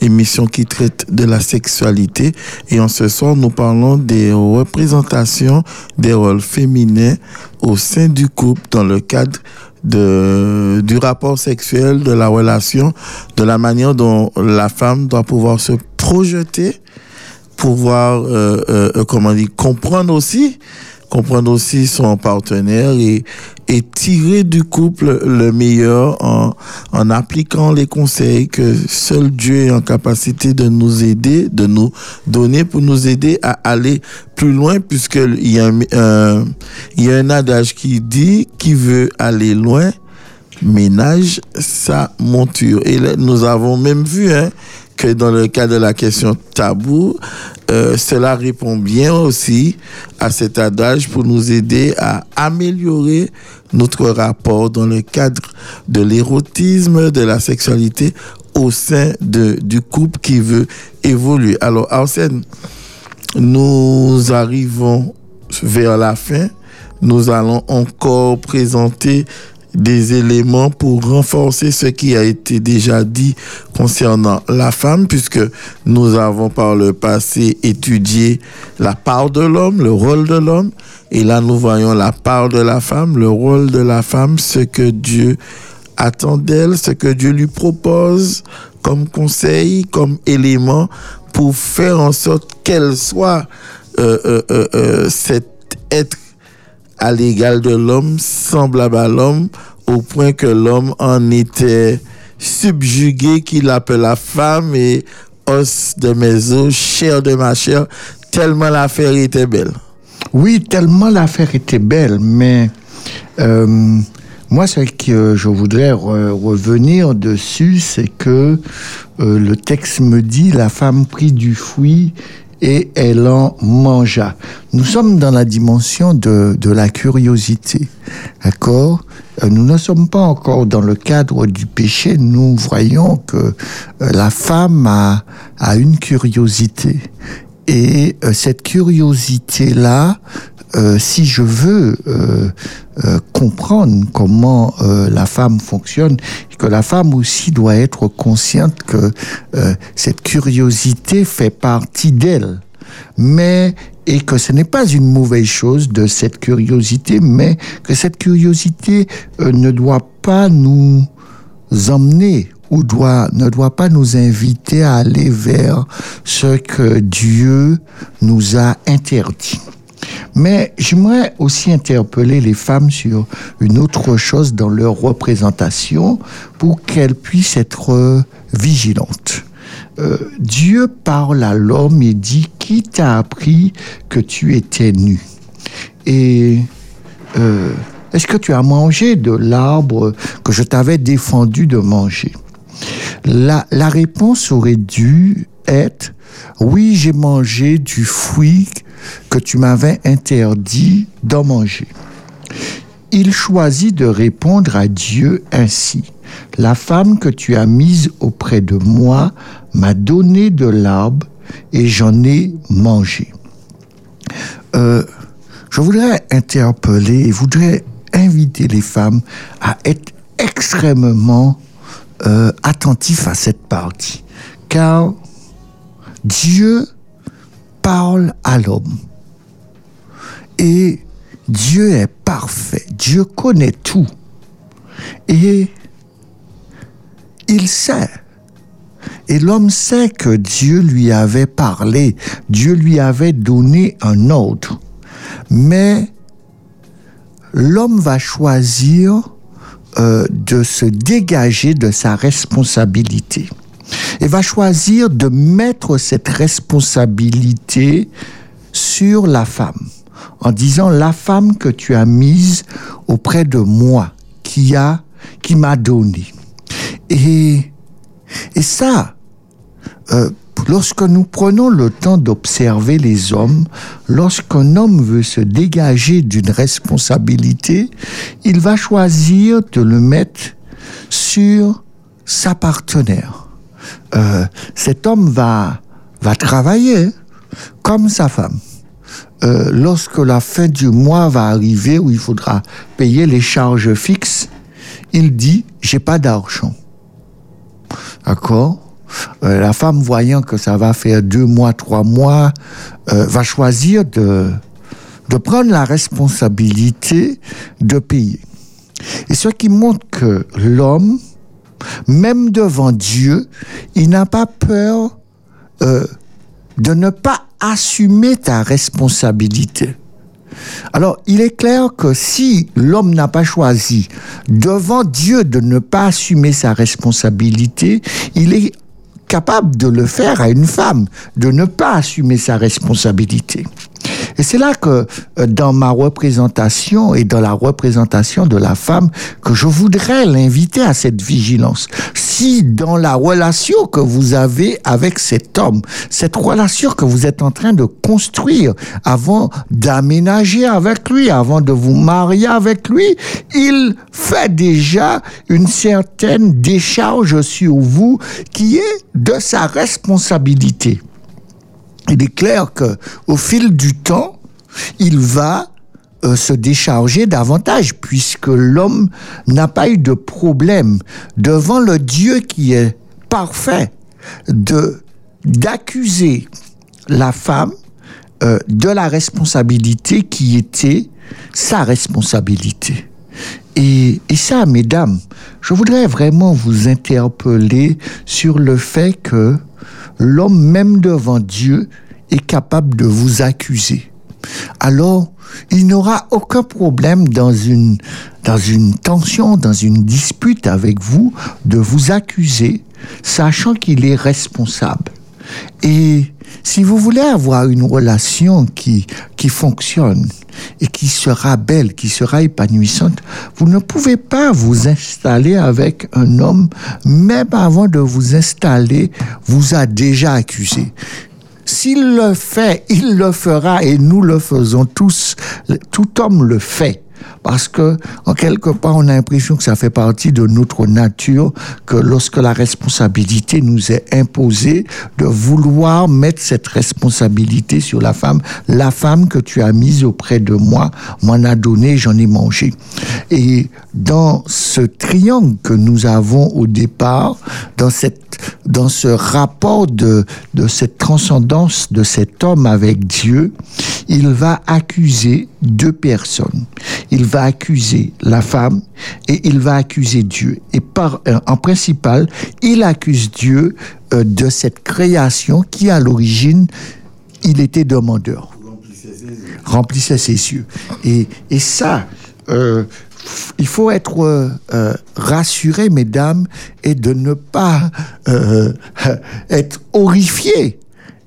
C: émission qui traite de la sexualité. Et en ce soir, nous parlons des représentations des rôles féminins au sein du couple dans le cadre de, du rapport sexuel, de la relation, de la manière dont la femme doit pouvoir se projeter, pouvoir, euh, euh, comment dire, comprendre aussi comprendre aussi son partenaire et, et tirer du couple le meilleur en, en appliquant les conseils que seul Dieu est en capacité de nous aider, de nous donner pour nous aider à aller plus loin puisqu'il y a un, un, il y a un adage qui dit qui veut aller loin ménage sa monture. Et là, nous avons même vu hein, dans le cas de la question tabou, euh, cela répond bien aussi à cet adage pour nous aider à améliorer notre rapport dans le cadre de l'érotisme, de la sexualité au sein de, du couple qui veut évoluer. Alors, Arsène, nous arrivons vers la fin. Nous allons encore présenter des éléments pour renforcer ce qui a été déjà dit concernant la femme, puisque nous avons par le passé étudié la part de l'homme, le rôle de l'homme, et là nous voyons la part de la femme, le rôle de la femme, ce que Dieu attend d'elle, ce que Dieu lui propose comme conseil, comme élément pour faire en sorte qu'elle soit euh, euh, euh, euh cet être à l'égal de l'homme, semblable à l'homme, au point que l'homme en était subjugué, qu'il appelle la femme et os de mes os, chair de ma chair, tellement l'affaire était belle.
D: Oui, tellement l'affaire était belle, mais euh, moi, ce que je voudrais re revenir dessus, c'est que euh, le texte me dit la femme prit du fruit et elle en mangea. Nous sommes dans la dimension de, de la curiosité, d'accord? Nous ne sommes pas encore dans le cadre du péché. Nous voyons que la femme a, a une curiosité. Et euh, cette curiosité-là, euh, si je veux euh, euh, comprendre comment euh, la femme fonctionne, que la femme aussi doit être consciente que cette curiosité fait partie d'elle, mais et que ce n'est pas une mauvaise chose de cette curiosité, mais que cette curiosité ne doit pas nous emmener ou doit, ne doit pas nous inviter à aller vers ce que Dieu nous a interdit. Mais j'aimerais aussi interpeller les femmes sur une autre chose dans leur représentation pour qu'elles puissent être vigilantes. Euh, Dieu parle à l'homme et dit qui t'a appris que tu étais nu? Et euh, est-ce que tu as mangé de l'arbre que je t'avais défendu de manger? La, la réponse aurait dû être oui, j'ai mangé du fruit que tu m'avais interdit d'en manger. Il choisit de répondre à Dieu ainsi. La femme que tu as mise auprès de moi m'a donné de l'arbre et j'en ai mangé. Euh, je voudrais interpeller et voudrais inviter les femmes à être extrêmement euh, attentifs à cette partie. Car Dieu parle à l'homme. Et Dieu est parfait. Dieu connaît tout. Et il sait. Et l'homme sait que Dieu lui avait parlé. Dieu lui avait donné un ordre. Mais l'homme va choisir euh, de se dégager de sa responsabilité et va choisir de mettre cette responsabilité sur la femme en disant la femme que tu as mise auprès de moi qui a qui m'a donné. Et et ça euh, lorsque nous prenons le temps d'observer les hommes lorsqu'un homme veut se dégager d'une responsabilité il va choisir de le mettre sur sa partenaire euh, cet homme va, va travailler, comme sa femme, euh, lorsque la fin du mois va arriver où il faudra payer les charges fixes, il dit j'ai pas d'argent. D'accord? Euh, La femme, voyant que ça va faire deux mois, trois mois, euh, va choisir de, de prendre la responsabilité de payer. Et ce qui montre que l'homme, même devant Dieu, il n'a pas peur euh, de ne pas assumer ta responsabilité. Alors, il est clair que si l'homme n'a pas choisi devant Dieu de ne pas assumer sa responsabilité, il est capable de le faire à une femme, de ne pas assumer sa responsabilité. Et c'est là que euh, dans ma représentation et dans la représentation de la femme, que je voudrais l'inviter à cette vigilance. Si dans la relation que vous avez avec cet homme, cette relation que vous êtes en train de construire avant d'aménager avec lui, avant de vous marier avec lui, il fait déjà une certaine décharge sur vous qui est de sa responsabilité il est clair que au fil du temps, il va euh, se décharger davantage puisque l'homme n'a pas eu de problème devant le Dieu qui est parfait de d'accuser la femme euh, de la responsabilité qui était sa responsabilité. Et, et ça, mesdames, je voudrais vraiment vous interpeller sur le fait que l'homme, même devant Dieu, est capable de vous accuser. Alors, il n'aura aucun problème dans une, tension, dans une dispute avec vous, de vous accuser, sachant qu'il est responsable. Et si vous voulez avoir une relation qui, qui fonctionne et qui sera belle, qui sera épanouissante, vous ne pouvez pas vous installer avec un homme, même avant de vous installer, vous a déjà accusé. S'il le fait, il le fera et nous le faisons tous. Tout homme le fait. Parce que, en quelque part, on a l'impression que ça fait partie de notre nature, que lorsque la responsabilité nous est imposée, de vouloir mettre cette responsabilité sur la femme. La femme que tu as mise auprès de moi m'en a donné, j'en ai mangé. Et dans ce triangle que nous avons au départ, dans cette dans ce rapport de, de cette transcendance de cet homme avec Dieu, il va accuser deux personnes. Il va accuser la femme et il va accuser Dieu. Et par, euh, en principal, il accuse Dieu euh, de cette création qui, à l'origine, il était demandeur. Remplissait ses cieux. Et, et ça, euh, il faut être rassuré, mesdames, et de ne pas être horrifié.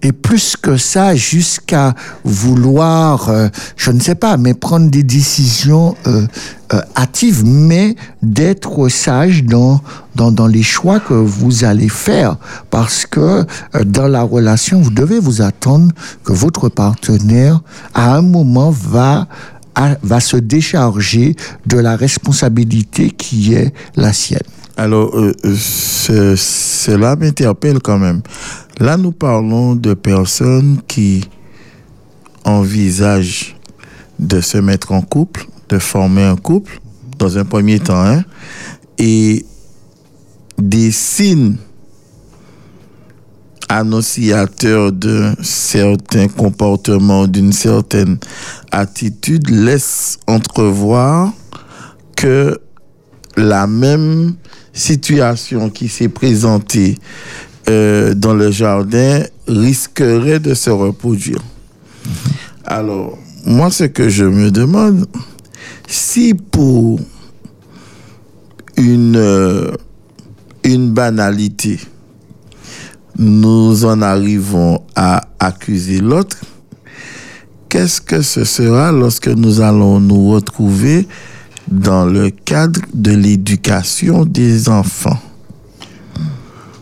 D: Et plus que ça, jusqu'à vouloir, euh, je ne sais pas, mais prendre des décisions euh, euh, hâtives, mais d'être sage dans, dans, dans les choix que vous allez faire. Parce que euh, dans la relation, vous devez vous attendre que votre partenaire, à un moment, va va se décharger de la responsabilité qui est la sienne.
C: Alors, euh, ce- cela m'interpelle quand même. Là, nous parlons de personnes qui envisagent de se mettre en couple, de former un couple, dans un premier temps, hein, et des signes annonciateurs d'un certain comportement, d'une certaine attitude laissent entrevoir que la même situation qui s'est présentée euh, dans le jardin risquerait de se reproduire. Alors, moi, ce que je me demande, si pour une, euh, une banalité, nous en arrivons à accuser l'autre, qu'est-ce que ce sera lorsque nous allons nous retrouver dans le cadre de l'éducation des enfants?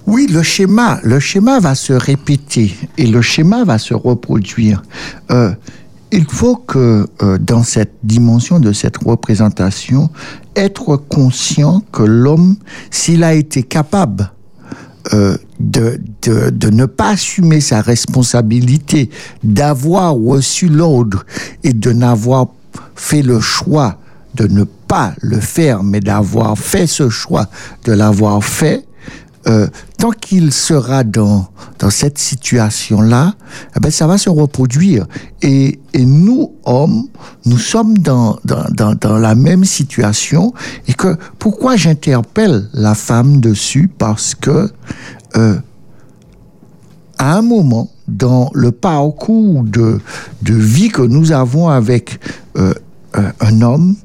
D: Oui, le schéma, le schéma va se répéter et le schéma va se reproduire. Euh, il faut que euh, dans cette dimension de cette représentation, être conscient que l'homme, s'il a été capable euh, de, de, de ne pas assumer sa responsabilité, d'avoir reçu l'ordre et de n'avoir fait le choix de ne pas le faire, mais d'avoir fait ce choix, de l'avoir fait, euh, tant qu'il sera dans, dans cette situation-là, eh ben, ça va se reproduire. Et, et nous, hommes, nous sommes dans, dans, dans, la même situation. Et que pourquoi j'interpelle la femme dessus? Parce que euh, à un moment, dans le parcours de, de vie que nous avons avec euh, un homme,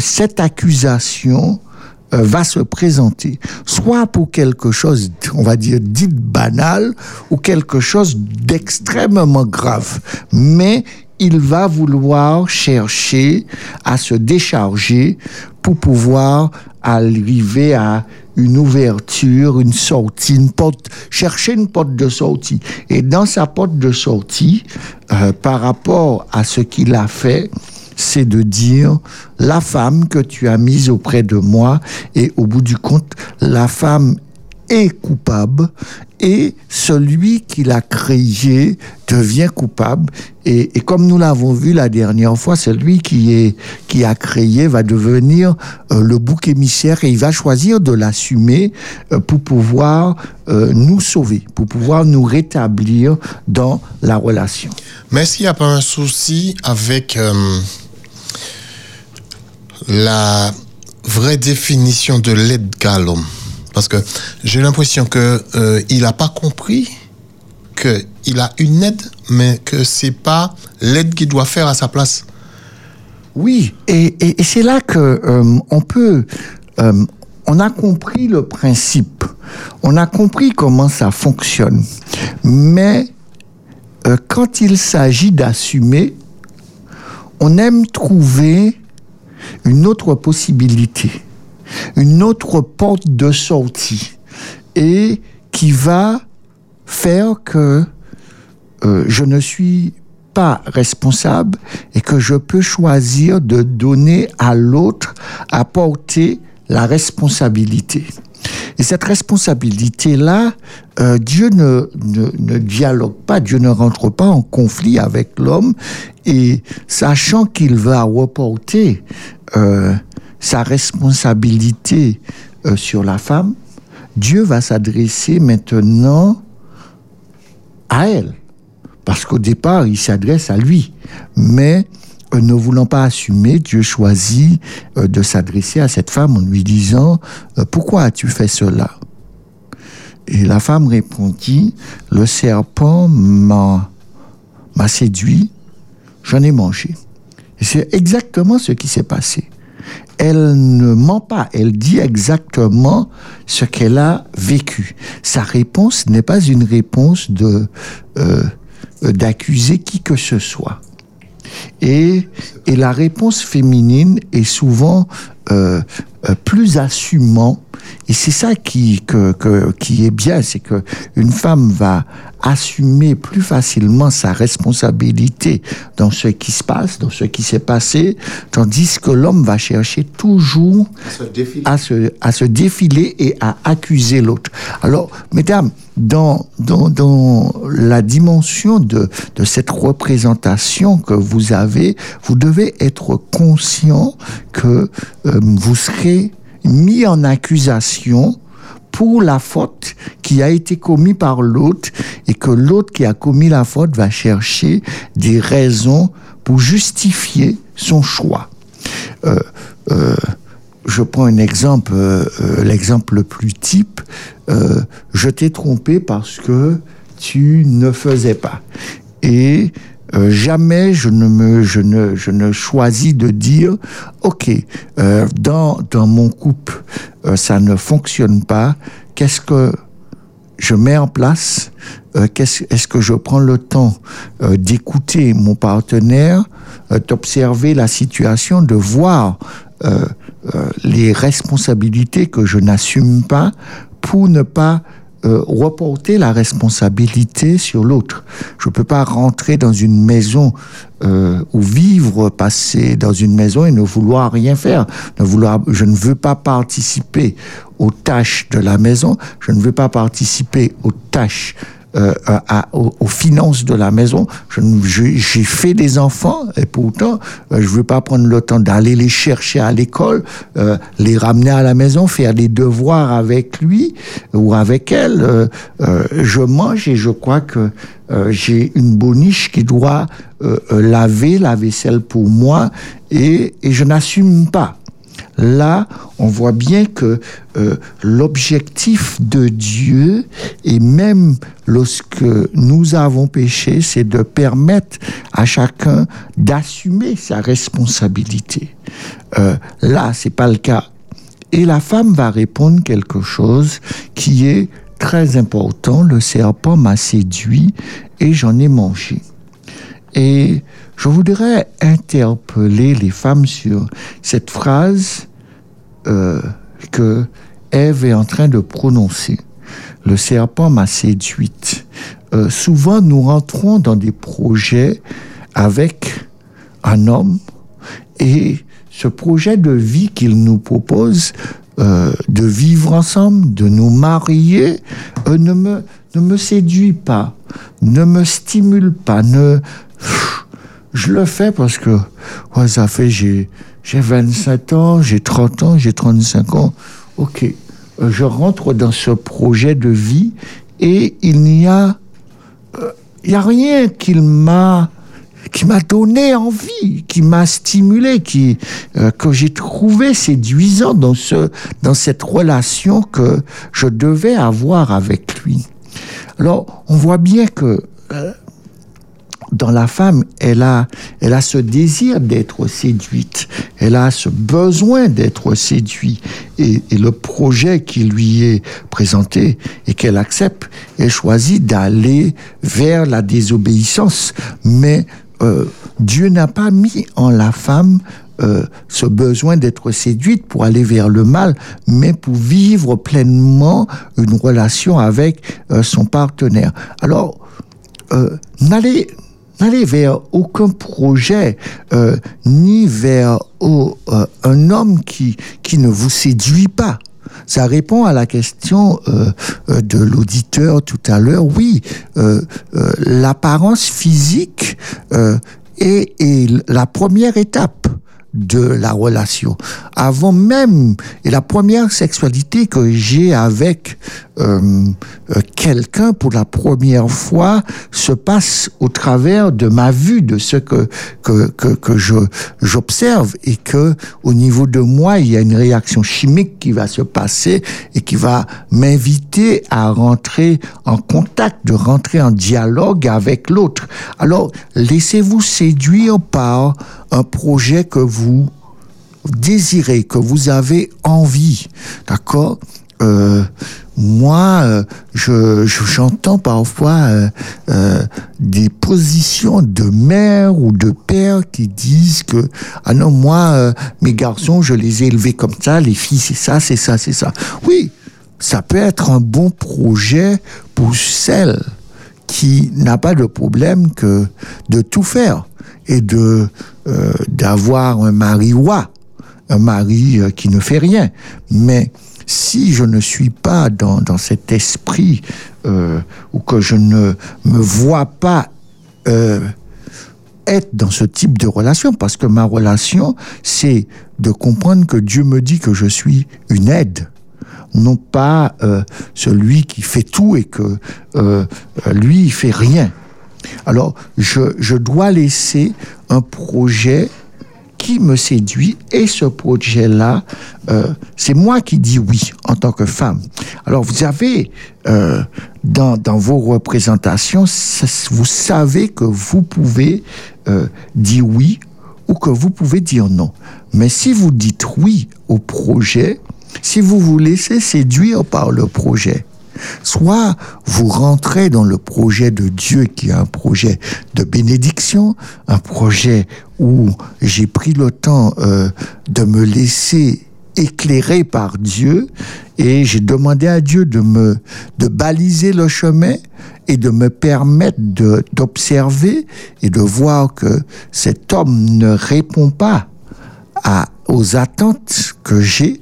D: cette accusation va se présenter, soit pour quelque chose, on va dire, dit banal, ou quelque chose d'extrêmement grave. Mais il va vouloir chercher à se décharger pour pouvoir arriver à une ouverture, une sortie, une porte, chercher une porte de sortie. Et dans sa porte de sortie, euh, par rapport à ce qu'il a fait, c'est de dire la femme que tu as mise auprès de moi et au bout du compte, la femme est coupable et celui qui l'a créé devient coupable et, comme nous l'avons vu la dernière fois, celui qui est qui a créé va devenir euh, le bouc émissaire et il va choisir de l'assumer euh, pour pouvoir euh, nous sauver, pour pouvoir nous rétablir dans la relation.
B: Mais qu'il n'y a pas un souci avec la vraie définition de l'aide l'homme Parce que j'ai l'impression que euh, il n'a pas compris qu'il a une aide, mais que c'est pas l'aide qu'il doit faire à sa place.
D: Oui, et, et, et c'est là que euh, on peut, euh, on a compris le principe, on a compris comment ça fonctionne, mais euh, quand il s'agit d'assumer, on aime trouver une autre possibilité, une autre porte de sortie, et qui va faire que euh, je ne suis pas responsable et que je peux choisir de donner à l'autre à porter la responsabilité. Et cette responsabilité-là, euh, Dieu ne, ne, ne dialogue pas, Dieu ne rentre pas en conflit avec l'homme, et sachant qu'il va reporter euh, sa responsabilité euh, sur la femme, Dieu va s'adresser maintenant à elle. Parce qu'au départ, il s'adresse à lui. Mais ne voulant pas assumer, Dieu choisit euh, de s'adresser à cette femme en lui disant euh, Pourquoi as-tu fait cela? Et la femme répondit Le serpent m'a séduit, j'en ai mangé. Et c'est exactement ce qui s'est passé. Elle ne ment pas, elle dit exactement ce qu'elle a vécu. Sa réponse n'est pas une réponse de euh, d'accuser qui que ce soit. Et, la réponse féminine est souvent euh, euh, plus assumant. Et c'est ça qui, que, que, qui est bien, c'est que une femme va assumer plus facilement sa responsabilité dans ce qui se passe, dans ce qui s'est passé, tandis que l'homme va chercher toujours à se, à se défiler et à accuser l'autre. Alors, mesdames, dans, dans, dans la dimension de, de cette représentation que vous avez, vous devez être conscient que euh, vous serez mis en accusation pour la faute qui a été commise par l'autre et que l'autre qui a commis la faute va chercher des raisons pour justifier son choix. Euh, euh, je prends un exemple, euh, l'exemple le plus type. Je t'ai trompé parce que tu ne faisais pas. Et euh, jamais je ne me je ne je ne choisis de dire ok euh, dans dans mon couple euh, ça ne fonctionne pas qu'est-ce que je mets en place qu'est-ce est-ce que je prends le temps d'écouter mon partenaire d'observer la situation de voir les responsabilités que je n'assume pas pour ne pas euh, reporter la responsabilité sur l'autre. Je ne peux pas rentrer dans une maison euh, ou vivre, passer dans une maison et ne vouloir rien faire. Ne vouloir, je ne veux pas participer aux tâches de la maison. Je ne veux pas participer aux tâches euh, à, aux, aux, finances de la maison. J'ai fait des enfants et pourtant, euh, je ne veux pas prendre le temps d'aller les chercher à l'école, euh, les ramener à la maison, faire des devoirs avec lui ou avec elle. Euh, euh, je mange et je crois que j'ai une boniche qui doit laver la vaisselle pour moi et, et je n'assume pas. Là, on voit bien que euh, l'objectif de Dieu, et même lorsque nous avons péché, c'est de permettre à chacun d'assumer sa responsabilité. Euh, là, c'est pas le cas. Et la femme va répondre quelque chose qui est très important. Le serpent m'a séduit et j'en ai mangé. Et je voudrais interpeller les femmes sur cette phrase euh, que Ève est en train de prononcer. Le serpent m'a séduite. Euh, souvent, nous rentrons dans des projets avec un homme et ce projet de vie qu'il nous propose, euh, de vivre ensemble, de nous marier, ne, me, ne me séduit pas, ne me stimule pas, ne... Je le fais parce que ça fait j'ai j'ai 27 ans, j'ai 30 ans, j'ai 35 ans. Ok, euh, je rentre dans ce projet de vie et il n'y a, euh, a rien qu'il m'a qui m'a donné envie, qui m'a stimulé, qui euh, que j'ai trouvé séduisant dans ce dans cette relation que je devais avoir avec lui. Alors, on voit bien que dans la femme, elle a, elle a ce désir d'être séduite, elle a ce besoin d'être séduite. Et, le projet qui lui est présenté et qu'elle accepte, elle choisit d'aller vers la désobéissance. Mais euh, Dieu n'a pas mis en la femme euh, ce besoin d'être séduite pour aller vers le mal, mais pour vivre pleinement une relation avec euh, son partenaire. Alors, n'allez n'allez vers aucun projet, euh, ni vers euh, un homme qui, qui ne vous séduit pas. Ça répond à la question euh, de l'auditeur tout à l'heure. Oui, l'apparence physique est la première étape de la relation. Avant même, et la première sexualité que j'ai avec euh, euh, quelqu'un pour la première fois se passe au travers de ma vue, de ce que, que, que, que je, j'observe et que au niveau de moi, il y a une réaction chimique qui va se passer et qui va m'inviter à rentrer en contact, de rentrer en dialogue avec l'autre. Alors, laissez-vous séduire par un projet que vous désirez, que vous avez envie, d'accord? Euh, moi, euh, je j'entends parfois euh, euh, des positions de mère ou de père qui disent que ah non moi euh, mes garçons je les ai élevés comme ça, les filles c'est ça, c'est ça, c'est ça. Oui, ça peut être un bon projet pour celle qui n'a pas de problème que de tout faire et de euh, d'avoir un mari roi, un mari euh, qui ne fait rien. Mais si je ne suis pas dans, dans cet esprit euh, ou que je ne me vois pas être dans ce type de relation, parce que ma relation, c'est de comprendre que Dieu me dit que je suis une aide non pas celui qui fait tout et que lui, il fait rien. Alors, je, je dois laisser un projet qui me séduit et ce projet-là, euh, c'est moi qui dis oui en tant que femme. Alors vous avez euh, dans, dans vos représentations, vous savez que vous pouvez euh, dire oui ou que vous pouvez dire non. Mais si vous dites oui au projet, si vous vous laissez séduire par le projet, soit vous rentrez dans le projet de Dieu qui est un projet de bénédiction, un projet où j'ai pris le temps euh, de me laisser éclairé par Dieu et j'ai demandé à Dieu de me de baliser le chemin et de me permettre d'observer et de voir que cet homme ne répond pas aux attentes que j'ai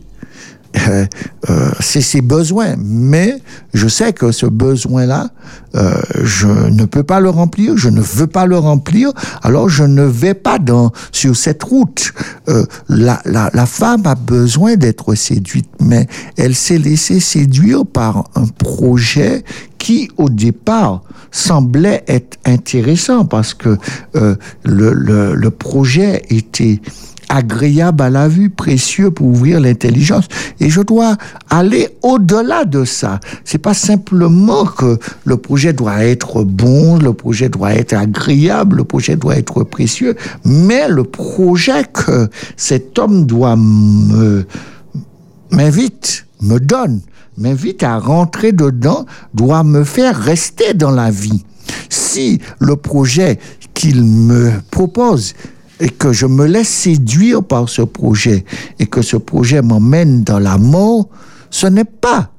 D: euh, euh, c'est ses besoins. Mais je sais que ce besoin-là, euh, je ne peux pas le remplir, je ne veux pas le remplir, alors je ne vais pas dans, sur cette route. Euh, la, la, la femme a besoin d'être séduite, mais elle s'est laissée séduire par un projet qui, au départ, semblait être intéressant parce que euh, le, le, le projet était agréable à la vue, précieux pour ouvrir l'intelligence. Et je dois aller au-delà de ça. C'est pas simplement que le projet doit être bon, le projet doit être agréable, le projet doit être précieux, mais le projet que cet homme doit me, m'invite, me donne, m'invite à rentrer dedans, doit me faire rester dans la vie. Si le projet qu'il me propose et que je me laisse séduire par ce projet et que ce projet m'emmène dans la mort, ce n'est pas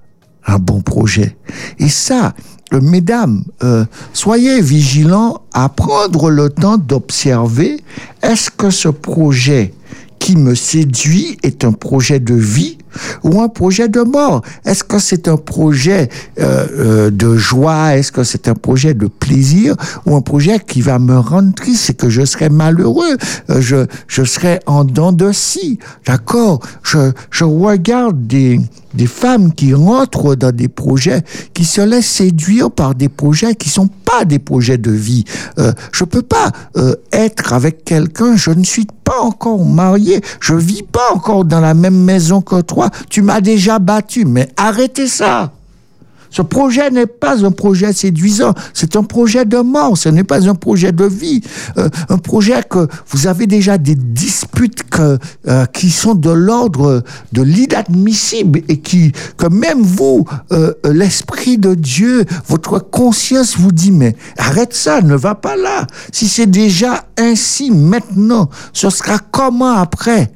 D: un bon projet. Et ça, euh, mesdames, euh, soyez vigilants à prendre le temps d'observer est-ce que ce projet qui me séduit est un projet de vie ou un projet de mort. Est-ce que c'est un projet euh, euh, de joie? Est-ce que c'est un projet de plaisir Ou un projet qui va me rendre triste? Et que je serai malheureux. Euh, je, je serai en dents de scie. D'accord? Je, je regarde des, des femmes qui rentrent dans des projets, qui se laissent séduire par des projets qui sont pas des projets de vie. Euh, je peux pas euh, être avec quelqu'un, je ne suis pas encore marié, je vis pas encore dans la même maison que toi, tu m'as déjà battu, mais arrêtez ça. Ce projet n'est pas un projet séduisant, c'est un projet de mort, ce n'est pas un projet de vie. Euh, un projet que vous avez déjà des disputes que, euh, qui sont de l'ordre de l'inadmissible et qui, que même vous, euh, l'Esprit de Dieu, votre conscience vous dit, mais arrête ça, ne va pas là. Si c'est déjà ainsi maintenant, ce sera comment après?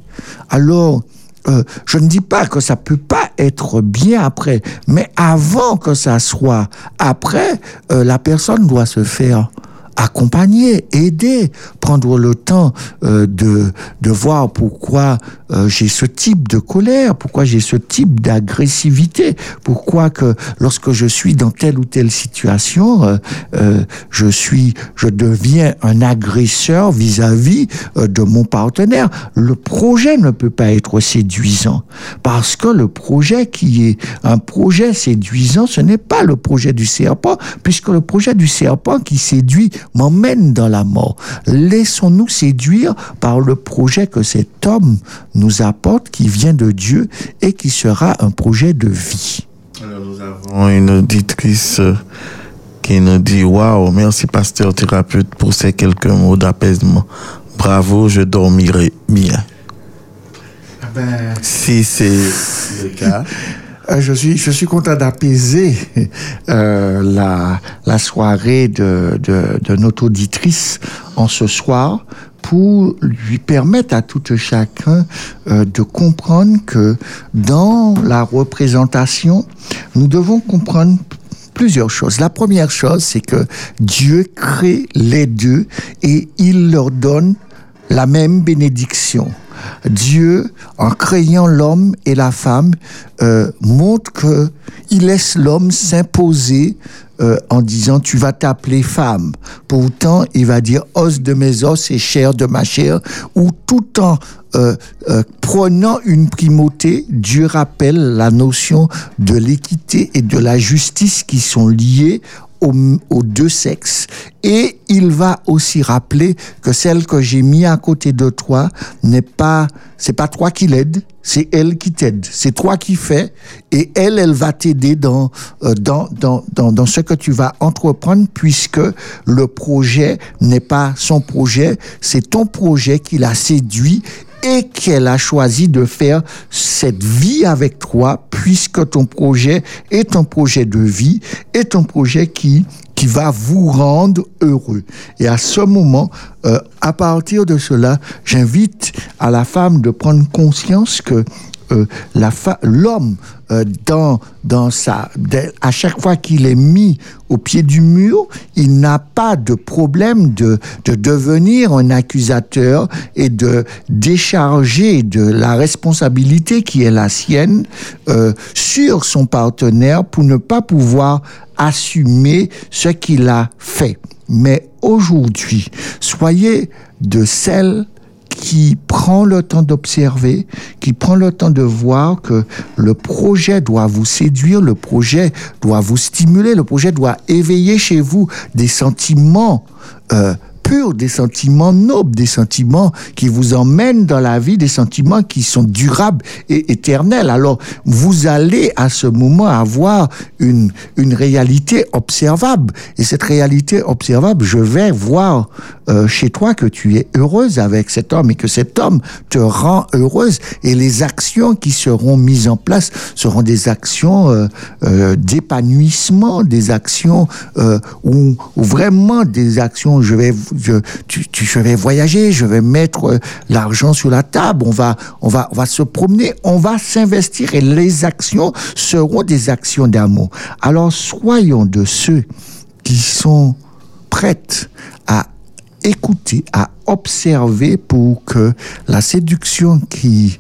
D: Alors, euh, je ne dis pas que ça peut pas être bien après, mais avant que ça soit après, euh, la personne doit se faire accompagner, aider, prendre le temps euh, de, de voir pourquoi euh, j'ai ce type de colère, pourquoi j'ai ce type d'agressivité, pourquoi que lorsque je suis dans telle ou telle situation, euh, euh, je suis, je deviens un agresseur vis-à-vis -vis, de mon partenaire? Le projet ne peut pas être séduisant parce que le projet qui est un projet séduisant, ce n'est pas le projet du serpent, puisque le projet du serpent qui séduit m'emmène dans la mort. Laissons-nous séduire par le projet que cet homme nous apporte, qui vient de Dieu et qui sera un projet de vie.
C: Alors nous avons une auditrice euh, qui nous dit Waouh, merci pasteur thérapeute pour ces quelques mots d'apaisement. Bravo, je dormirai bien.
D: Ben...
C: Si c'est le cas.
D: je suis, je suis content d'apaiser euh, la, la soirée de, de, de notre auditrice en ce soir pour lui permettre à tout chacun euh, de comprendre que dans la représentation, nous devons comprendre plusieurs choses. La première chose, c'est que Dieu crée les deux et il leur donne la même bénédiction. Dieu, en créant l'homme et la femme, euh, montre que il laisse l'homme s'imposer euh, en disant tu vas t'appeler femme. Pourtant, il va dire os de mes os et chair de ma chair, ou tout en euh, euh, prenant une primauté, Dieu rappelle la notion de l'équité et de la justice qui sont liées aux, deux sexes. Et il va aussi rappeler que celle que j'ai mis à côté de toi n'est pas, c'est pas toi qui l'aide, c'est elle qui t'aide. C'est toi qui fais et elle, elle va t'aider dans, euh, dans, dans, dans, dans ce que tu vas entreprendre puisque le projet n'est pas son projet, c'est ton projet qui l'a séduit et qu'elle a choisi de faire cette vie avec toi puisque ton projet est un projet de vie, est un projet qui qui va vous rendre heureux. Et à ce moment, euh, à partir de cela, j'invite à la femme de prendre conscience que l'homme euh, dans dans sa à chaque fois qu'il est mis au pied du mur, il n'a pas de problème de de devenir un accusateur et de décharger de la responsabilité qui est la sienne euh, sur son partenaire pour ne pas pouvoir assumer ce qu'il a fait. Mais aujourd'hui, soyez de celles qui prend le temps d'observer, qui prend le temps de voir que le projet doit vous séduire, le projet doit vous stimuler, le projet doit éveiller chez vous des sentiments euh, des sentiments nobles, des sentiments qui vous emmènent dans la vie, des sentiments qui sont durables et éternels. Alors, vous allez à ce moment avoir une, une réalité observable. Et cette réalité observable, je vais voir euh, chez toi que tu es heureuse avec cet homme et que cet homme te rend heureuse. Et les actions qui seront mises en place seront des actions euh, euh, d'épanouissement, des actions où vraiment des actions, je vais, je, tu, vais voyager, je vais mettre euh, l'argent sur la table, on va, on va, on va se promener, on va s'investir et les actions seront des actions d'amour. Alors soyons de ceux qui sont prêtes à écouter, à observer pour que la séduction qui,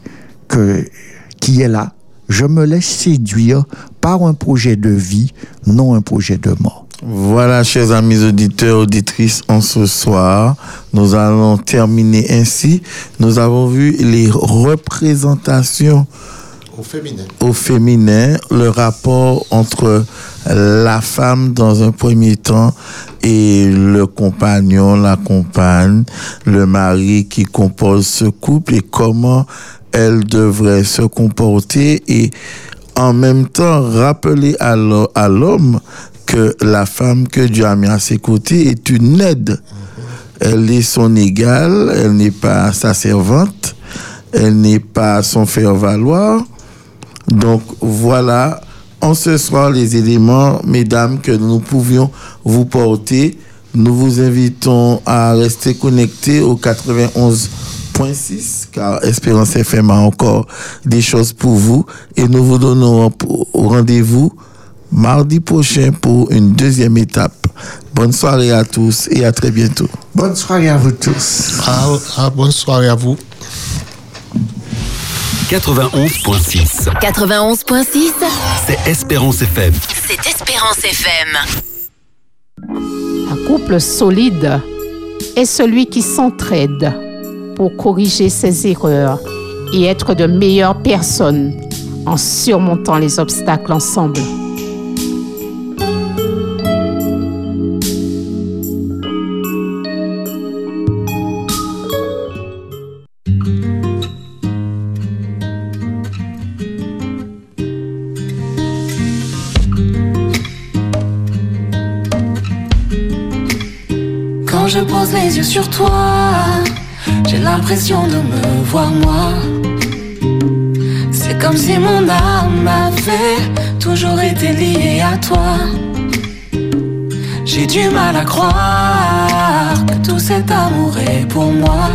D: qui est là, je me laisse séduire par un projet de vie, non un projet de mort.
C: Voilà, chers amis auditeurs, auditrices, en ce soir, nous allons terminer ainsi. Nous avons vu les représentations
B: Au féminin.
C: au féminin, le rapport entre la femme dans un premier temps et le compagnon, la compagne, le mari qui compose ce couple et comment elle devrait se comporter et en même temps rappeler à l'homme que la femme que Dieu a mis à ses côtés est une aide. Elle est son égale, elle n'est pas sa servante, elle n'est pas son faire-valoir. Donc voilà, en ce soir, les éléments, mesdames, que nous pouvions vous porter. Nous vous invitons à rester connectés au 91.6, car Espérance FM a encore des choses pour vous. Et nous vous donnons rendez-vous mardi prochain pour une deuxième étape. Bonne soirée à tous et à très bientôt.
D: Bonne soirée à vous tous.
B: Ah, ah, bonne soirée à vous.
F: 91.6.
H: 91.6,
F: C'est Espérance FM.
H: c'est Espérance FM.
G: Un couple solide est celui qui s'entraide pour corriger ses erreurs et être de meilleures personnes en surmontant les obstacles ensemble.
J: Je pose les yeux sur toi, j'ai l'impression de me voir moi. C'est comme si mon âme avait toujours été liée à toi. J'ai du mal à croire que tout cet amour est pour moi.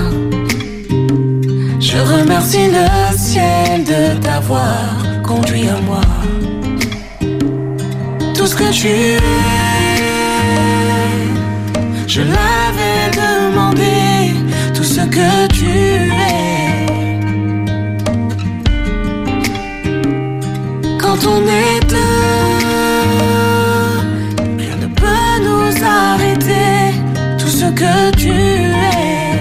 J: Je remercie le ciel de t'avoir conduit à moi. Tout ce que tu. Je l'avais demandé tout ce que tu es. Quand on est deux, rien ne peut nous arrêter. Tout ce que tu es.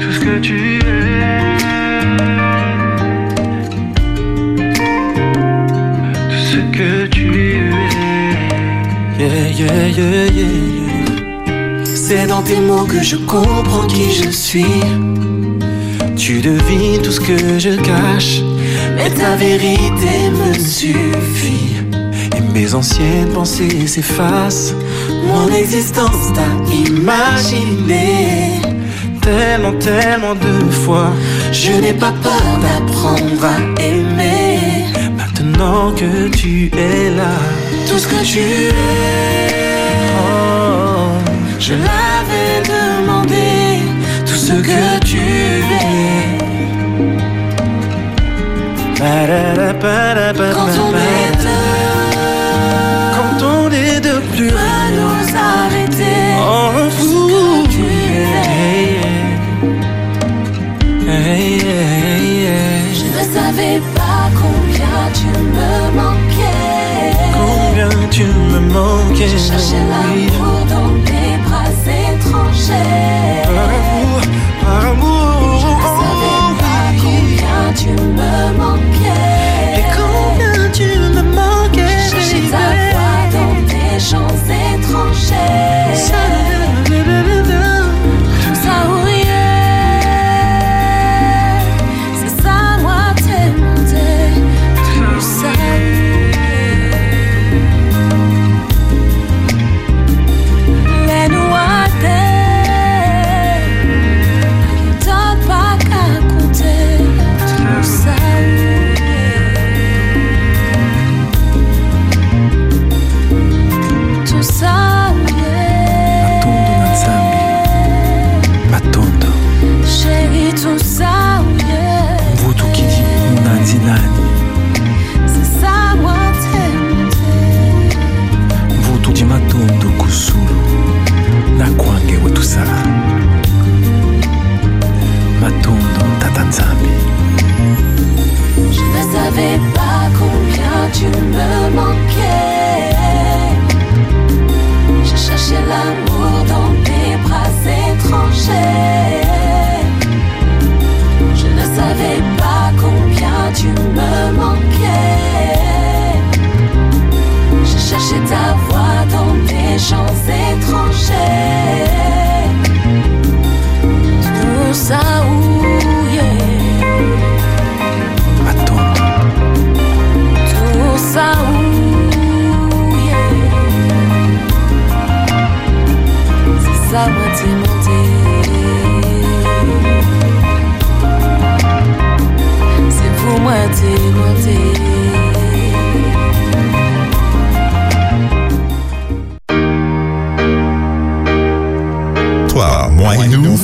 J: Tout ce que tu es. Tout ce que tu es. C'est dans tes mots que je comprends qui je suis. Tu devines tout ce que je cache, mais ta vérité me suffit. Et mes anciennes pensées s'effacent. Mon existence t'a imaginé. Tellement, tellement de fois, je n'ai pas peur d'apprendre à aimer. Maintenant que tu es là, tout ce que tu es. Oh, je l'avais demandé, tout ce que tu es. Quand on est deux,
K: quand on est deux, plus
J: rien nous arrêter. On fout. Ce que tu
K: es.
J: Je ne savais pas. Combien tu me manquais. Je cherchais l'amour dans tes bras étrangers.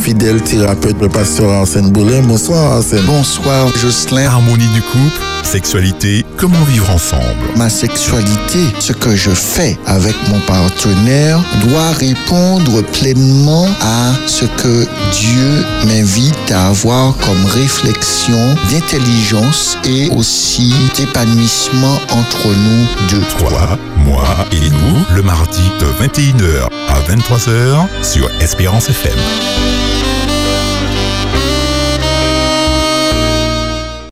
C: Fidèle thérapeute, le pasteur Arsène Boulin. Bonsoir Arsène.
D: Bonsoir Jocelyn.
A: Harmonie du couple, sexualité, comment vivre ensemble?
D: Ma sexualité, ce que je fais avec mon partenaire, doit répondre pleinement à ce que Dieu m'invite à avoir comme réflexion d'intelligence et aussi d'épanouissement entre nous deux.
A: Toi, moi et nous, le mardi de 21h à 23h sur Espérance FM.